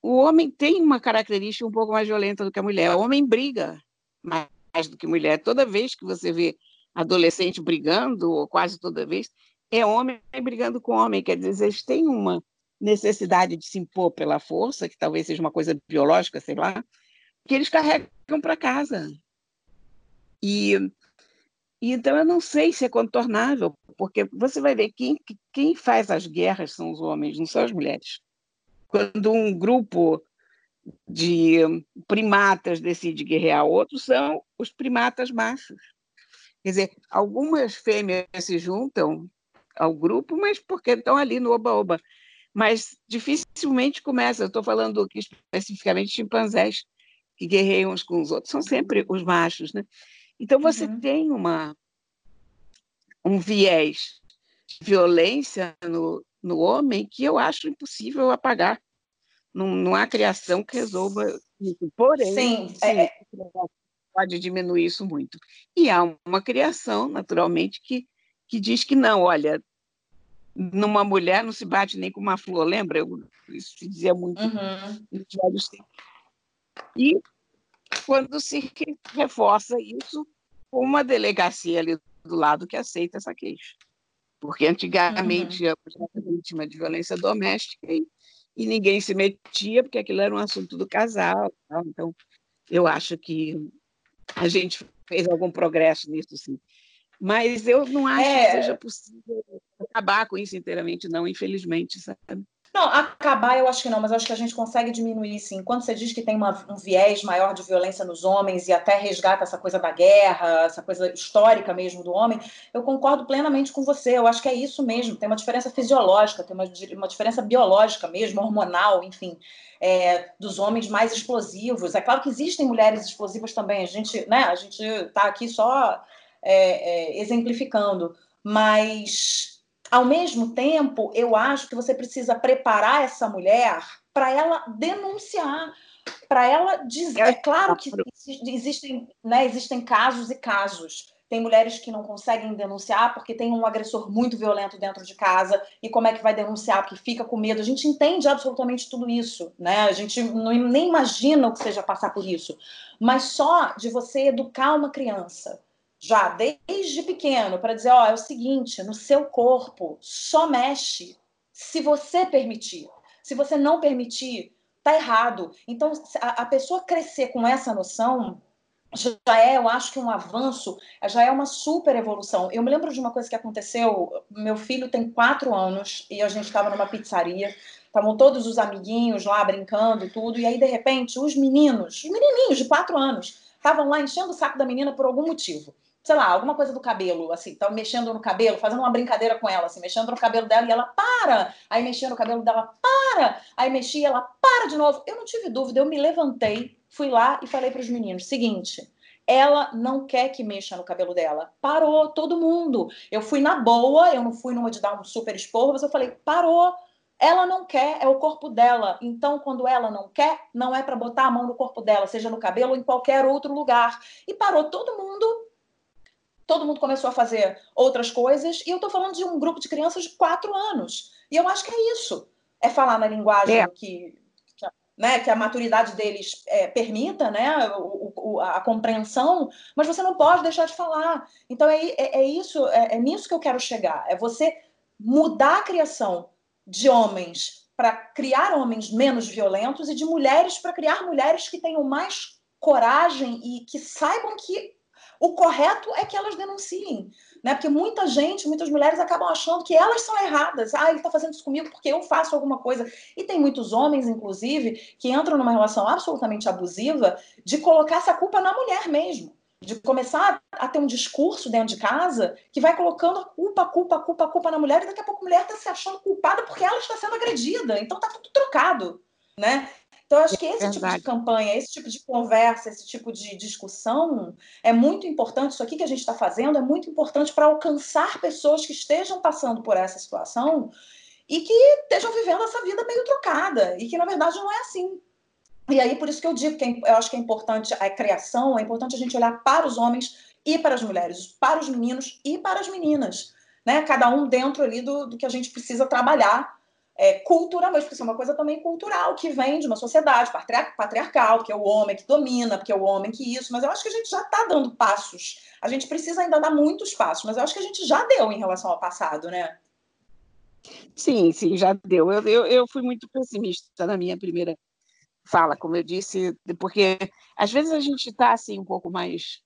o homem tem uma característica um pouco mais violenta do que a mulher. O homem briga mais do que mulher. Toda vez que você vê adolescente brigando, ou quase toda vez, é homem brigando com homem. Quer dizer, eles têm uma necessidade de se impor pela força, que talvez seja uma coisa biológica, sei lá, que eles carregam para casa. E e então eu não sei se é contornável, porque você vai ver quem, quem faz as guerras são os homens, não são as mulheres. Quando um grupo de primatas decide guerrear outros, são os primatas machos. Quer dizer, algumas fêmeas se juntam ao grupo, mas porque estão ali no oba-oba. Mas dificilmente começa. Estou falando aqui especificamente de chimpanzés que guerreiam uns com os outros, são sempre os machos, né? Então você uhum. tem uma um viés de violência no, no homem que eu acho impossível apagar. Não, não há criação que resolva isso. Porém, sim, sim é... pode diminuir isso muito. E há uma criação, naturalmente, que, que diz que não, olha, numa mulher não se bate nem com uma flor, lembra? Eu, isso se dizia muito uhum. nos velhos tempos. E quando se reforça isso, uma delegacia ali do lado que aceita essa queixa. Porque antigamente uhum. eu era vítima de violência doméstica e, e, ninguém se metia, porque aquilo era um assunto do casal. Tal. Então, eu acho que a gente fez algum progresso nisso, sim. Mas eu não acho é... que seja possível acabar com isso inteiramente, não, infelizmente, sabe? Não, acabar eu acho que não, mas acho que a gente consegue diminuir sim. Quando você diz que tem uma, um viés maior de violência nos homens e até resgata essa coisa da guerra, essa coisa histórica mesmo do homem, eu concordo plenamente com você. Eu acho que é isso mesmo. Tem uma diferença fisiológica, tem uma, uma diferença biológica mesmo, hormonal, enfim, é, dos homens mais explosivos. É claro que existem mulheres explosivas também. A gente, né? A gente está aqui só é, é, exemplificando, mas ao mesmo tempo, eu acho que você precisa preparar essa mulher para ela denunciar, para ela dizer. É claro que existem, né, existem casos e casos. Tem mulheres que não conseguem denunciar porque tem um agressor muito violento dentro de casa e como é que vai denunciar porque fica com medo. A gente entende absolutamente tudo isso, né? A gente não, nem imagina o que seja passar por isso. Mas só de você educar uma criança já desde pequeno para dizer, ó, é o seguinte, no seu corpo só mexe se você permitir. Se você não permitir, tá errado. Então, a, a pessoa crescer com essa noção já é, eu acho que um avanço, já é uma super evolução. Eu me lembro de uma coisa que aconteceu. Meu filho tem quatro anos e a gente estava numa pizzaria, estavam todos os amiguinhos lá brincando, tudo, e aí de repente os meninos, os menininhos de quatro anos, estavam lá enchendo o saco da menina por algum motivo sei lá, alguma coisa do cabelo, assim, tava mexendo no cabelo, fazendo uma brincadeira com ela, assim, mexendo no cabelo dela e ela para, aí mexia no cabelo dela, para, aí mexia, ela para de novo. Eu não tive dúvida, eu me levantei, fui lá e falei para os meninos, seguinte, ela não quer que mexa no cabelo dela. Parou, todo mundo. Eu fui na boa, eu não fui numa de dar um super esporro, mas eu falei, parou. Ela não quer, é o corpo dela. Então, quando ela não quer, não é para botar a mão no corpo dela, seja no cabelo ou em qualquer outro lugar. E parou todo mundo todo mundo começou a fazer outras coisas, e eu estou falando de um grupo de crianças de quatro anos. E eu acho que é isso. É falar na linguagem é. que, que, né, que a maturidade deles é, permita né, o, o, a compreensão, mas você não pode deixar de falar. Então é, é, é isso, é, é nisso que eu quero chegar. É você mudar a criação de homens para criar homens menos violentos e de mulheres para criar mulheres que tenham mais coragem e que saibam que o correto é que elas denunciem, né? Porque muita gente, muitas mulheres acabam achando que elas são erradas. Ah, ele está fazendo isso comigo porque eu faço alguma coisa. E tem muitos homens, inclusive, que entram numa relação absolutamente abusiva de colocar essa culpa na mulher mesmo de começar a ter um discurso dentro de casa que vai colocando a culpa, culpa, culpa, culpa na mulher, e daqui a pouco a mulher está se achando culpada porque ela está sendo agredida. Então tá tudo trocado, né? Então, eu acho que esse tipo de campanha, esse tipo de conversa, esse tipo de discussão é muito importante. Isso aqui que a gente está fazendo é muito importante para alcançar pessoas que estejam passando por essa situação e que estejam vivendo essa vida meio trocada e que, na verdade, não é assim. E aí, por isso que eu digo que é eu acho que é importante a criação, é importante a gente olhar para os homens e para as mulheres, para os meninos e para as meninas. Né? Cada um dentro ali do, do que a gente precisa trabalhar é, culturalmente, porque isso é uma coisa também cultural, que vem de uma sociedade patriarcal, que é o homem que domina, porque é o homem que isso, mas eu acho que a gente já está dando passos. A gente precisa ainda dar muitos passos, mas eu acho que a gente já deu em relação ao passado, né? Sim, sim, já deu. Eu, eu, eu fui muito pessimista na minha primeira fala, como eu disse, porque às vezes a gente está assim um pouco mais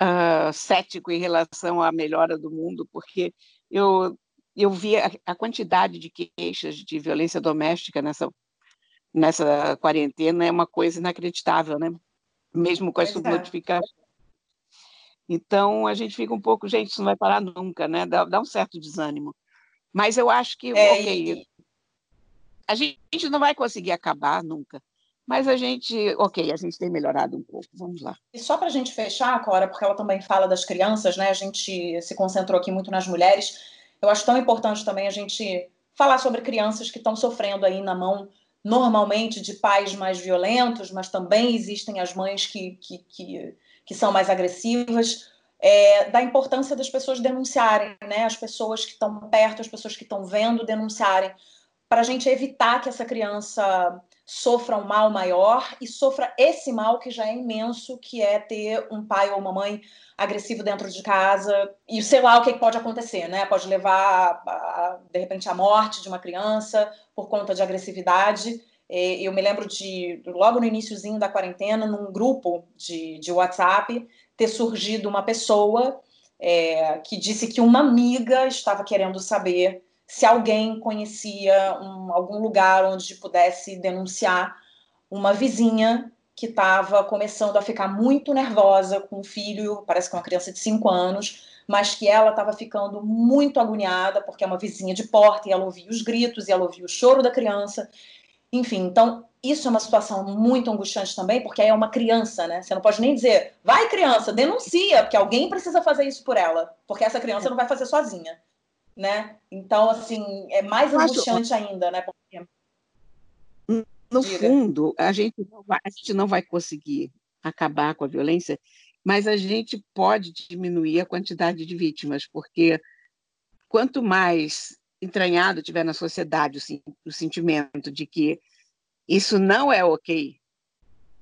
uh, cético em relação à melhora do mundo, porque eu eu vi a, a, quantidade de queixas de violência doméstica nessa, nessa quarentena é uma coisa inacreditável, né? Mesmo com as subnotificações. Então, a gente fica um pouco, gente, isso não vai parar nunca, né? Dá, dá um certo desânimo. Mas eu acho que, é, ok, e... a gente não vai conseguir acabar nunca, mas a gente, ok, a gente tem melhorado um pouco, vamos lá. E só para a gente fechar, Cora, porque ela também fala das crianças, né? A gente se concentrou aqui muito nas mulheres, eu acho tão importante também a gente falar sobre crianças que estão sofrendo aí na mão normalmente de pais mais violentos, mas também existem as mães que, que, que, que são mais agressivas. É, da importância das pessoas denunciarem, né? As pessoas que estão perto, as pessoas que estão vendo denunciarem, para a gente evitar que essa criança sofra um mal maior e sofra esse mal que já é imenso, que é ter um pai ou uma mãe agressivo dentro de casa e sei lá o que pode acontecer, né? Pode levar, de repente, à morte de uma criança por conta de agressividade. Eu me lembro de, logo no iníciozinho da quarentena, num grupo de, de WhatsApp, ter surgido uma pessoa é, que disse que uma amiga estava querendo saber se alguém conhecia um, algum lugar onde pudesse denunciar uma vizinha que estava começando a ficar muito nervosa com o filho, parece que é uma criança de 5 anos, mas que ela estava ficando muito agoniada, porque é uma vizinha de porta e ela ouvia os gritos e ela ouvia o choro da criança. Enfim, então isso é uma situação muito angustiante também, porque aí é uma criança, né? Você não pode nem dizer, vai criança, denuncia, porque alguém precisa fazer isso por ela, porque essa criança não vai fazer sozinha, né? Então, assim, é mais angustiante ainda, né? Porque... No Diga. fundo, a gente, vai, a gente não vai conseguir acabar com a violência, mas a gente pode diminuir a quantidade de vítimas, porque quanto mais entranhado tiver na sociedade o, o sentimento de que isso não é ok.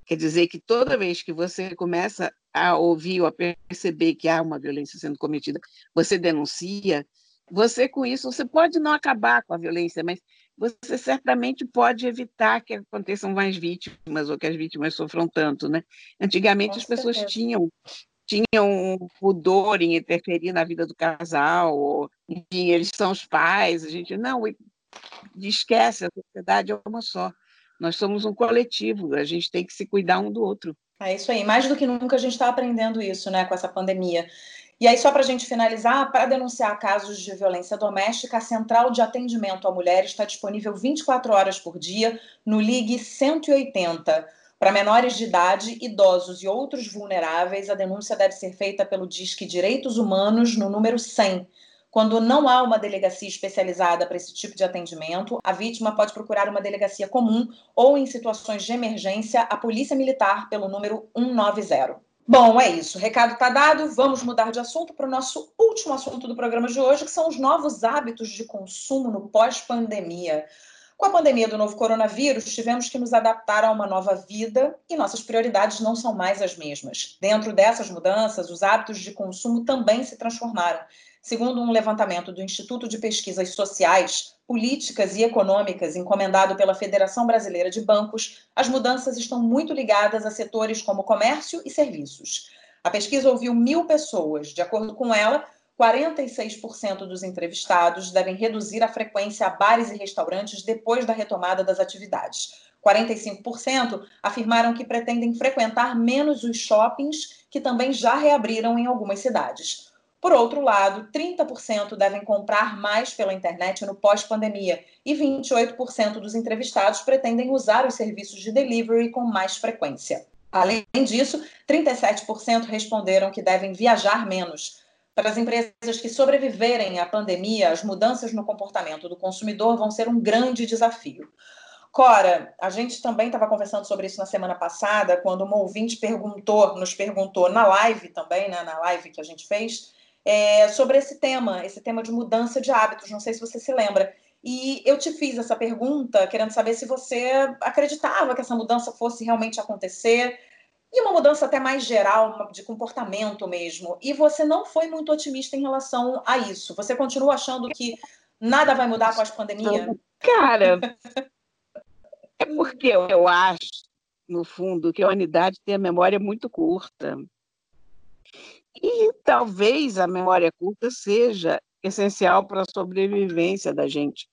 Quer dizer que toda vez que você começa a ouvir ou a perceber que há uma violência sendo cometida, você denuncia, você com isso, você pode não acabar com a violência, mas você certamente pode evitar que aconteçam mais vítimas ou que as vítimas sofram tanto, né? Antigamente com as pessoas tinham tinham pudor em interferir na vida do casal, ou, enfim, eles são os pais, a gente não esquece, a sociedade é uma só. Nós somos um coletivo, a gente tem que se cuidar um do outro. É isso aí. Mais do que nunca a gente está aprendendo isso, né, com essa pandemia. E aí, só para a gente finalizar, para denunciar casos de violência doméstica, a Central de Atendimento à Mulher está disponível 24 horas por dia no Ligue 180. Para menores de idade, idosos e outros vulneráveis, a denúncia deve ser feita pelo Disque Direitos Humanos no número 100. Quando não há uma delegacia especializada para esse tipo de atendimento, a vítima pode procurar uma delegacia comum ou, em situações de emergência, a Polícia Militar pelo número 190. Bom, é isso. O recado está dado. Vamos mudar de assunto para o nosso último assunto do programa de hoje, que são os novos hábitos de consumo no pós-pandemia. Com a pandemia do novo coronavírus, tivemos que nos adaptar a uma nova vida e nossas prioridades não são mais as mesmas. Dentro dessas mudanças, os hábitos de consumo também se transformaram Segundo um levantamento do Instituto de Pesquisas Sociais, Políticas e Econômicas, encomendado pela Federação Brasileira de Bancos, as mudanças estão muito ligadas a setores como comércio e serviços. A pesquisa ouviu mil pessoas. De acordo com ela, 46% dos entrevistados devem reduzir a frequência a bares e restaurantes depois da retomada das atividades. 45% afirmaram que pretendem frequentar menos os shoppings, que também já reabriram em algumas cidades. Por outro lado, 30% devem comprar mais pela internet no pós-pandemia e 28% dos entrevistados pretendem usar os serviços de delivery com mais frequência. Além disso, 37% responderam que devem viajar menos. Para as empresas que sobreviverem à pandemia, as mudanças no comportamento do consumidor vão ser um grande desafio. Cora, a gente também estava conversando sobre isso na semana passada, quando uma ouvinte perguntou, nos perguntou na live também, né, na live que a gente fez, é, sobre esse tema, esse tema de mudança de hábitos. Não sei se você se lembra. E eu te fiz essa pergunta querendo saber se você acreditava que essa mudança fosse realmente acontecer. E uma mudança até mais geral, de comportamento mesmo. E você não foi muito otimista em relação a isso. Você continua achando que nada vai mudar após a pandemia? Cara, é porque eu acho, no fundo, que a humanidade tem a memória muito curta. E talvez a memória curta seja essencial para a sobrevivência da gente.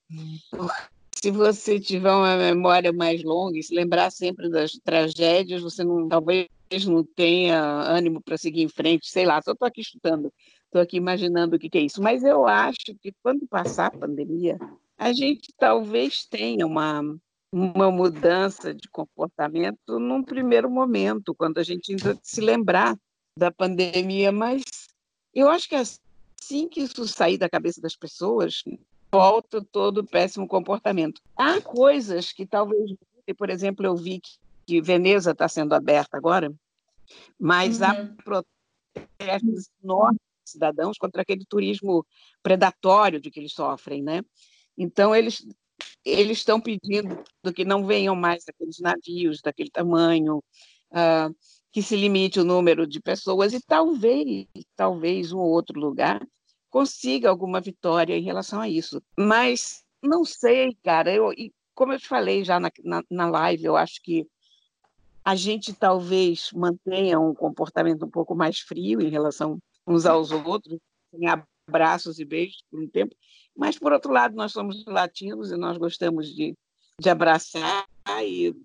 Se você tiver uma memória mais longa e se lembrar sempre das tragédias, você não, talvez não tenha ânimo para seguir em frente, sei lá, só estou aqui chutando, estou aqui imaginando o que, que é isso. Mas eu acho que quando passar a pandemia, a gente talvez tenha uma, uma mudança de comportamento num primeiro momento, quando a gente ainda se lembrar da pandemia, mas eu acho que assim que isso sair da cabeça das pessoas, volta todo o péssimo comportamento. Há coisas que talvez, por exemplo, eu vi que, que Veneza está sendo aberta agora, mas uhum. há protestos enormes de cidadãos contra aquele turismo predatório de que eles sofrem, né? Então eles eles estão pedindo que não venham mais aqueles navios daquele tamanho. Uh, que se limite o número de pessoas e talvez, talvez um outro lugar consiga alguma vitória em relação a isso. Mas não sei, cara. Eu, e como eu te falei já na, na, na live, eu acho que a gente talvez mantenha um comportamento um pouco mais frio em relação uns aos outros, em abraços e beijos por um tempo, mas, por outro lado, nós somos latinos e nós gostamos de, de abraçar e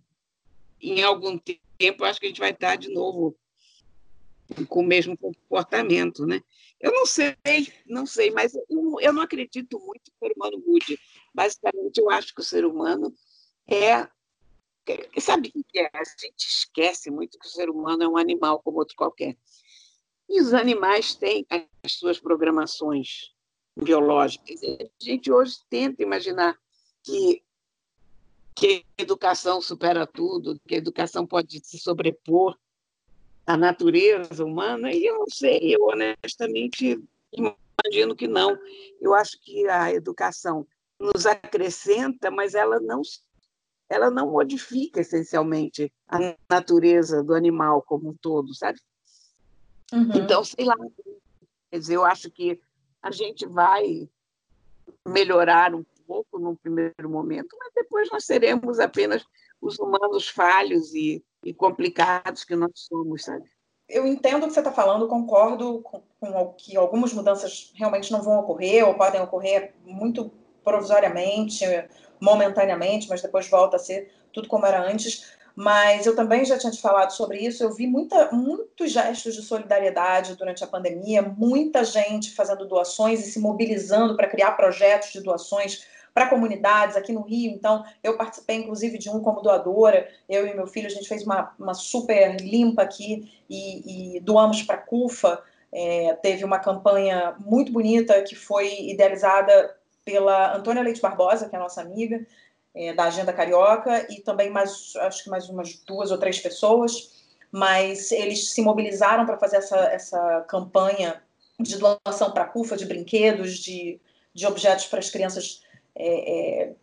em algum tempo acho que a gente vai estar de novo com o mesmo comportamento, né? Eu não sei, não sei, mas eu, eu não acredito muito que o ser humano mude. Basicamente, eu acho que o ser humano é Sabe o que é? A gente esquece muito que o ser humano é um animal como outro qualquer. E os animais têm as suas programações biológicas. A gente hoje tenta imaginar que, que a educação supera tudo, que a educação pode se sobrepor à natureza humana, e eu não sei, eu honestamente imagino que não. Eu acho que a educação nos acrescenta, mas ela não ela não modifica essencialmente a natureza do animal como um todo, sabe? Uhum. Então, sei lá, quer dizer, eu acho que a gente vai melhorar um pouco no primeiro momento, mas depois nós seremos apenas os humanos falhos e, e complicados que nós somos, sabe? Eu entendo o que você está falando, concordo com, com que algumas mudanças realmente não vão ocorrer ou podem ocorrer muito provisoriamente momentaneamente, mas depois volta a ser tudo como era antes. Mas eu também já tinha te falado sobre isso. Eu vi muita, muitos gestos de solidariedade durante a pandemia, muita gente fazendo doações e se mobilizando para criar projetos de doações para comunidades aqui no Rio. Então, eu participei, inclusive, de um como doadora. Eu e meu filho, a gente fez uma, uma super limpa aqui e, e doamos para a CUFA. É, teve uma campanha muito bonita que foi idealizada pela Antônia Leite Barbosa, que é nossa amiga, é, da Agenda Carioca, e também mais, acho que mais umas duas ou três pessoas, mas eles se mobilizaram para fazer essa, essa campanha de doação para a CUFA, de brinquedos, de, de objetos para as crianças, é, é,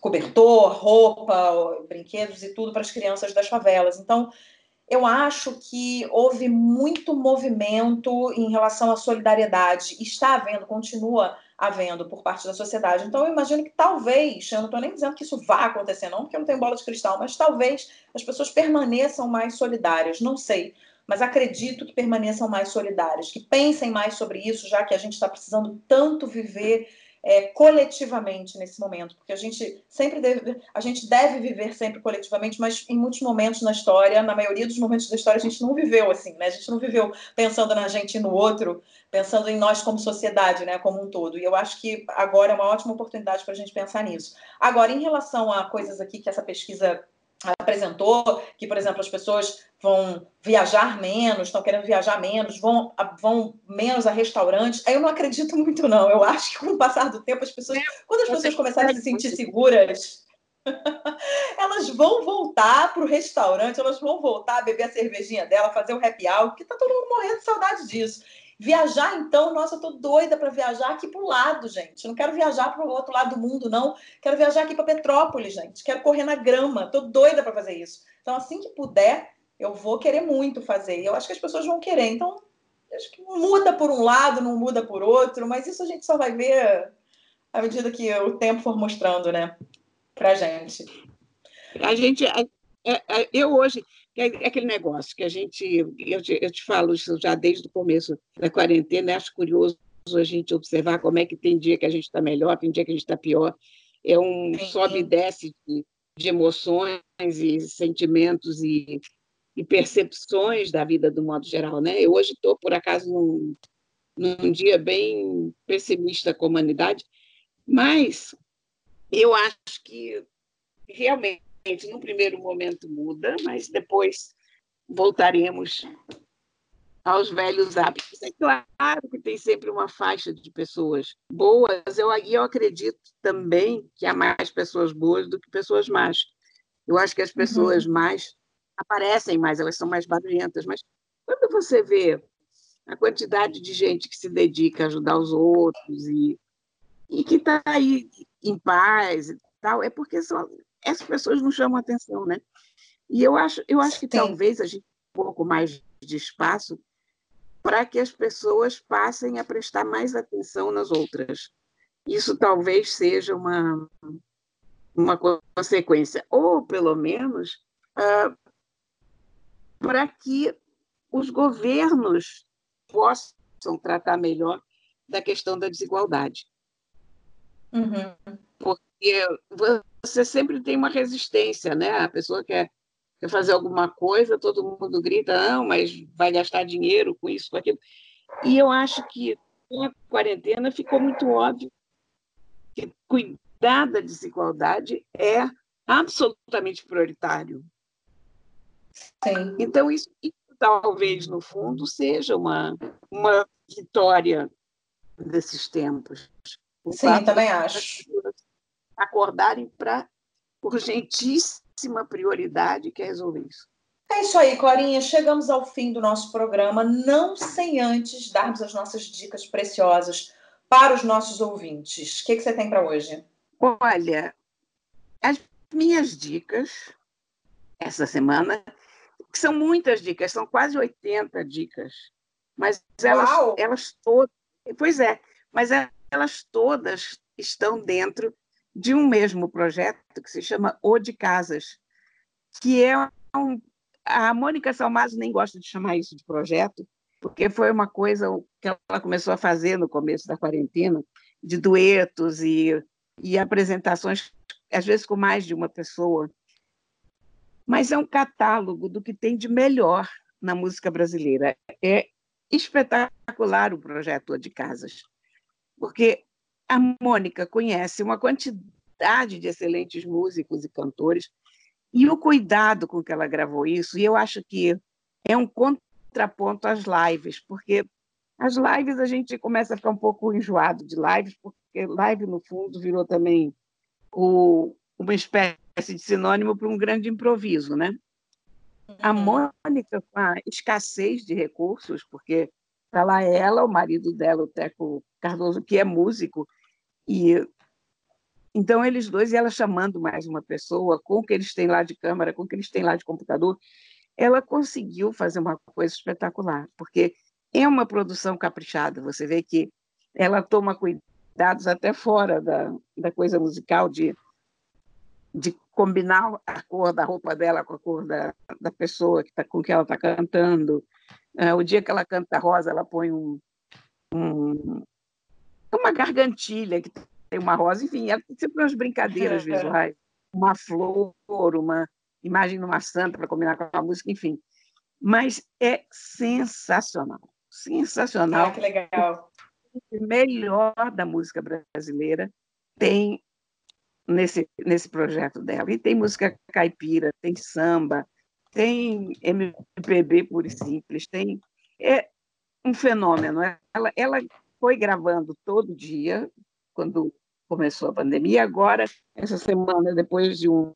cobertor, roupa, brinquedos e tudo para as crianças das favelas. Então, eu acho que houve muito movimento em relação à solidariedade, está havendo, continua havendo por parte da sociedade. Então, eu imagino que talvez, eu não estou nem dizendo que isso vá acontecer, não, porque eu não tenho bola de cristal, mas talvez as pessoas permaneçam mais solidárias, não sei. Mas acredito que permaneçam mais solidárias, que pensem mais sobre isso, já que a gente está precisando tanto viver é, coletivamente nesse momento, porque a gente sempre deve, a gente deve viver sempre coletivamente, mas em muitos momentos na história, na maioria dos momentos da história, a gente não viveu assim, né? A gente não viveu pensando na gente e no outro, pensando em nós como sociedade, né, como um todo. E eu acho que agora é uma ótima oportunidade para a gente pensar nisso. Agora, em relação a coisas aqui que essa pesquisa apresentou que, por exemplo, as pessoas vão viajar menos, estão querendo viajar menos, vão, vão menos a restaurantes. Eu não acredito muito, não. Eu acho que com o passar do tempo, as pessoas, quando as pessoas começarem a se sentir seguras, elas vão voltar para o restaurante, elas vão voltar a beber a cervejinha dela, fazer o happy hour, porque está todo mundo morrendo de saudade disso. Viajar, então, nossa, eu tô doida para viajar aqui pro lado, gente. Eu não quero viajar para o outro lado do mundo, não. Quero viajar aqui para Petrópolis, gente. Quero correr na grama. Tô doida para fazer isso. Então, assim que puder, eu vou querer muito fazer. E eu acho que as pessoas vão querer. Então, acho que muda por um lado, não muda por outro, mas isso a gente só vai ver à medida que o tempo for mostrando, né, pra gente. A gente, eu hoje, é aquele negócio que a gente, eu te, eu te falo isso já desde o começo da quarentena, acho curioso a gente observar como é que tem dia que a gente está melhor, tem dia que a gente está pior. É um Sim. sobe e desce de, de emoções e sentimentos e, e, percepções da vida do modo geral. Né? Eu hoje estou, por acaso, num, num dia bem pessimista com a humanidade, mas eu acho que realmente no primeiro momento muda, mas depois voltaremos aos velhos hábitos. É claro que tem sempre uma faixa de pessoas boas. Eu, eu acredito também que há mais pessoas boas do que pessoas más. Eu acho que as pessoas uhum. mais aparecem mais, elas são mais barulhentas. Mas quando você vê a quantidade de gente que se dedica a ajudar os outros e, e que está aí em paz e tal, é porque são, essas pessoas não chamam atenção, né? E eu acho, eu acho que Sim. talvez a gente um pouco mais de espaço para que as pessoas passem a prestar mais atenção nas outras. Isso talvez seja uma, uma consequência, ou pelo menos uh, para que os governos possam possam tratar melhor da questão da desigualdade. Uhum. Porque você sempre tem uma resistência, né? A pessoa quer, quer fazer alguma coisa, todo mundo grita, não, mas vai gastar dinheiro com isso, com aquilo. E eu acho que com a quarentena ficou muito óbvio que cuidar da desigualdade é absolutamente prioritário. Sim. Então, isso, talvez, no fundo, seja uma, uma vitória desses tempos. O Sim, também acho. Acordarem para urgentíssima prioridade que é resolver isso. É isso aí, Corinha. Chegamos ao fim do nosso programa, não sem antes darmos as nossas dicas preciosas para os nossos ouvintes. O que, que você tem para hoje? Olha, as minhas dicas essa semana, que são muitas dicas, são quase 80 dicas, mas elas, elas todas. Pois é, mas elas todas estão dentro de um mesmo projeto que se chama O de Casas, que é um. A Mônica Salmazo nem gosta de chamar isso de projeto, porque foi uma coisa que ela começou a fazer no começo da quarentena, de duetos e, e apresentações, às vezes com mais de uma pessoa. Mas é um catálogo do que tem de melhor na música brasileira. É espetacular o projeto de Casas, porque a Mônica conhece uma quantidade de excelentes músicos e cantores e o cuidado com que ela gravou isso, e eu acho que é um contraponto às lives, porque as lives a gente começa a ficar um pouco enjoado de lives, porque live, no fundo, virou também o, uma espécie de sinônimo para um grande improviso, né? A uhum. Mônica, com a escassez de recursos, porque está lá ela, o marido dela, o Teco Cardoso, que é músico, e então eles dois, e ela chamando mais uma pessoa, com o que eles têm lá de câmera, com o que eles têm lá de computador, ela conseguiu fazer uma coisa espetacular, porque é uma produção caprichada. Você vê que ela toma cuidados até fora da, da coisa musical, de, de combinar a cor da roupa dela com a cor da, da pessoa que tá, com que ela está cantando. É, o dia que ela canta rosa, ela põe um, um, uma gargantilha que tem uma rosa, enfim, ela tem sempre umas brincadeiras visuais, uma flor, uma imagem de uma santa para combinar com a música, enfim. Mas é sensacional, sensacional. Ah, que legal. O melhor da música brasileira tem nesse, nesse projeto dela. E tem música caipira, tem samba, tem MPB puro e simples, tem. É um fenômeno. Ela, ela foi gravando todo dia, quando começou a pandemia, agora, essa semana, depois de um,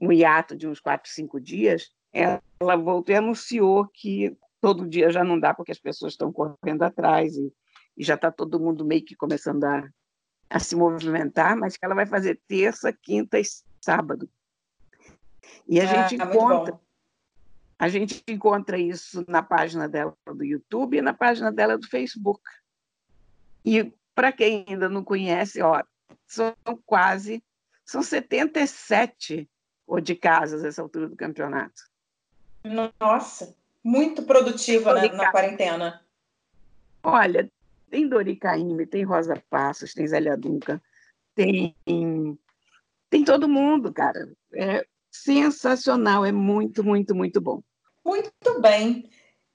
um hiato de uns quatro, cinco dias, ela voltou e anunciou que todo dia já não dá, porque as pessoas estão correndo atrás e, e já está todo mundo meio que começando a, a se movimentar, mas que ela vai fazer terça, quinta e sábado. E a ah, gente encontra a gente encontra isso na página dela do YouTube e na página dela do Facebook. E para quem ainda não conhece, ó, são quase são 77 ou de casas essa altura do campeonato. Nossa, muito produtiva né, na quarentena. Olha, tem Dori Caymmi, tem Rosa Passos, tem Zélia Duncan, tem tem todo mundo, cara. É sensacional, é muito, muito, muito bom. Muito bem.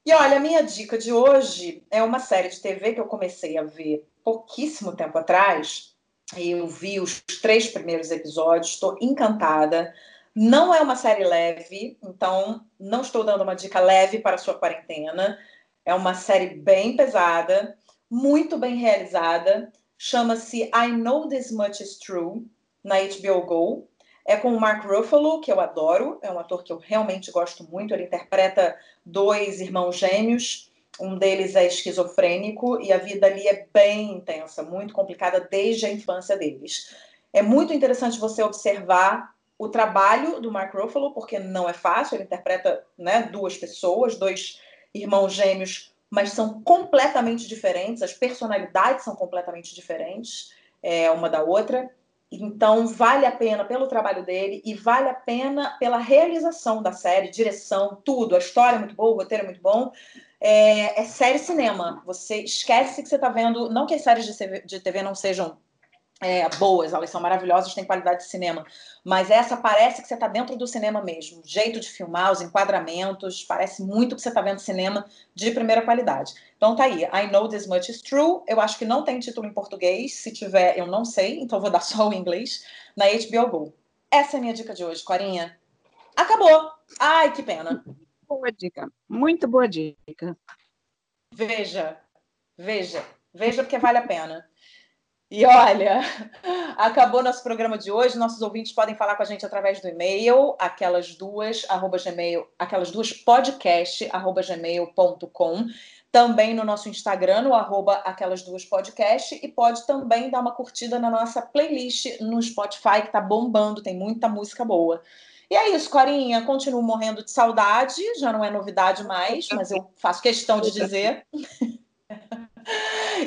E olha, a minha dica de hoje é uma série de TV que eu comecei a ver pouquíssimo tempo atrás. Eu vi os três primeiros episódios, estou encantada. Não é uma série leve, então não estou dando uma dica leve para a sua quarentena. É uma série bem pesada, muito bem realizada. Chama-se I Know This Much Is True, na HBO Go. É com o Mark Ruffalo, que eu adoro, é um ator que eu realmente gosto muito. Ele interpreta dois irmãos gêmeos, um deles é esquizofrênico e a vida ali é bem intensa, muito complicada desde a infância deles. É muito interessante você observar o trabalho do Mark Ruffalo, porque não é fácil, ele interpreta né, duas pessoas, dois irmãos gêmeos, mas são completamente diferentes, as personalidades são completamente diferentes é, uma da outra. Então, vale a pena pelo trabalho dele e vale a pena pela realização da série, direção, tudo. A história é muito boa, o roteiro é muito bom. é, é série cinema. Você esquece que você está vendo. Não que as séries de TV não sejam é, boas, elas são maravilhosas, têm qualidade de cinema. Mas essa parece que você está dentro do cinema mesmo. O jeito de filmar, os enquadramentos, parece muito que você está vendo cinema de primeira qualidade. Então tá aí, I Know This Much Is True. Eu acho que não tem título em português. Se tiver, eu não sei, então vou dar só o inglês. Na HBO Go. Essa é a minha dica de hoje, Corinha. Acabou! Ai, que pena. Boa dica. Muito boa dica. Veja, veja, veja porque vale a pena. E olha, acabou nosso programa de hoje. Nossos ouvintes podem falar com a gente através do e-mail, aquelas duas, arroba gmail, aquelas duas podcast, arroba gmail.com. Também no nosso Instagram, no arroba aquelas duas podcast. E pode também dar uma curtida na nossa playlist no Spotify, que tá bombando, tem muita música boa. E é isso, Corinha. Continuo morrendo de saudade, já não é novidade mais, mas eu faço questão de dizer.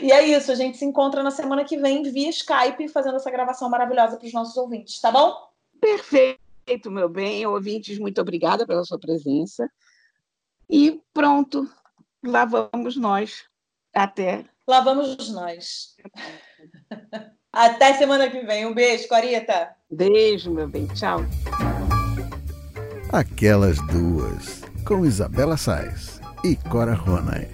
E é isso, a gente se encontra na semana que vem via Skype fazendo essa gravação maravilhosa para os nossos ouvintes, tá bom? Perfeito, meu bem. Ouvintes, muito obrigada pela sua presença. E pronto, lá vamos nós. Até. Lá vamos nós. Até semana que vem. Um beijo, Corita. Beijo, meu bem. Tchau. Aquelas duas, com Isabela Sais e Cora Ronay.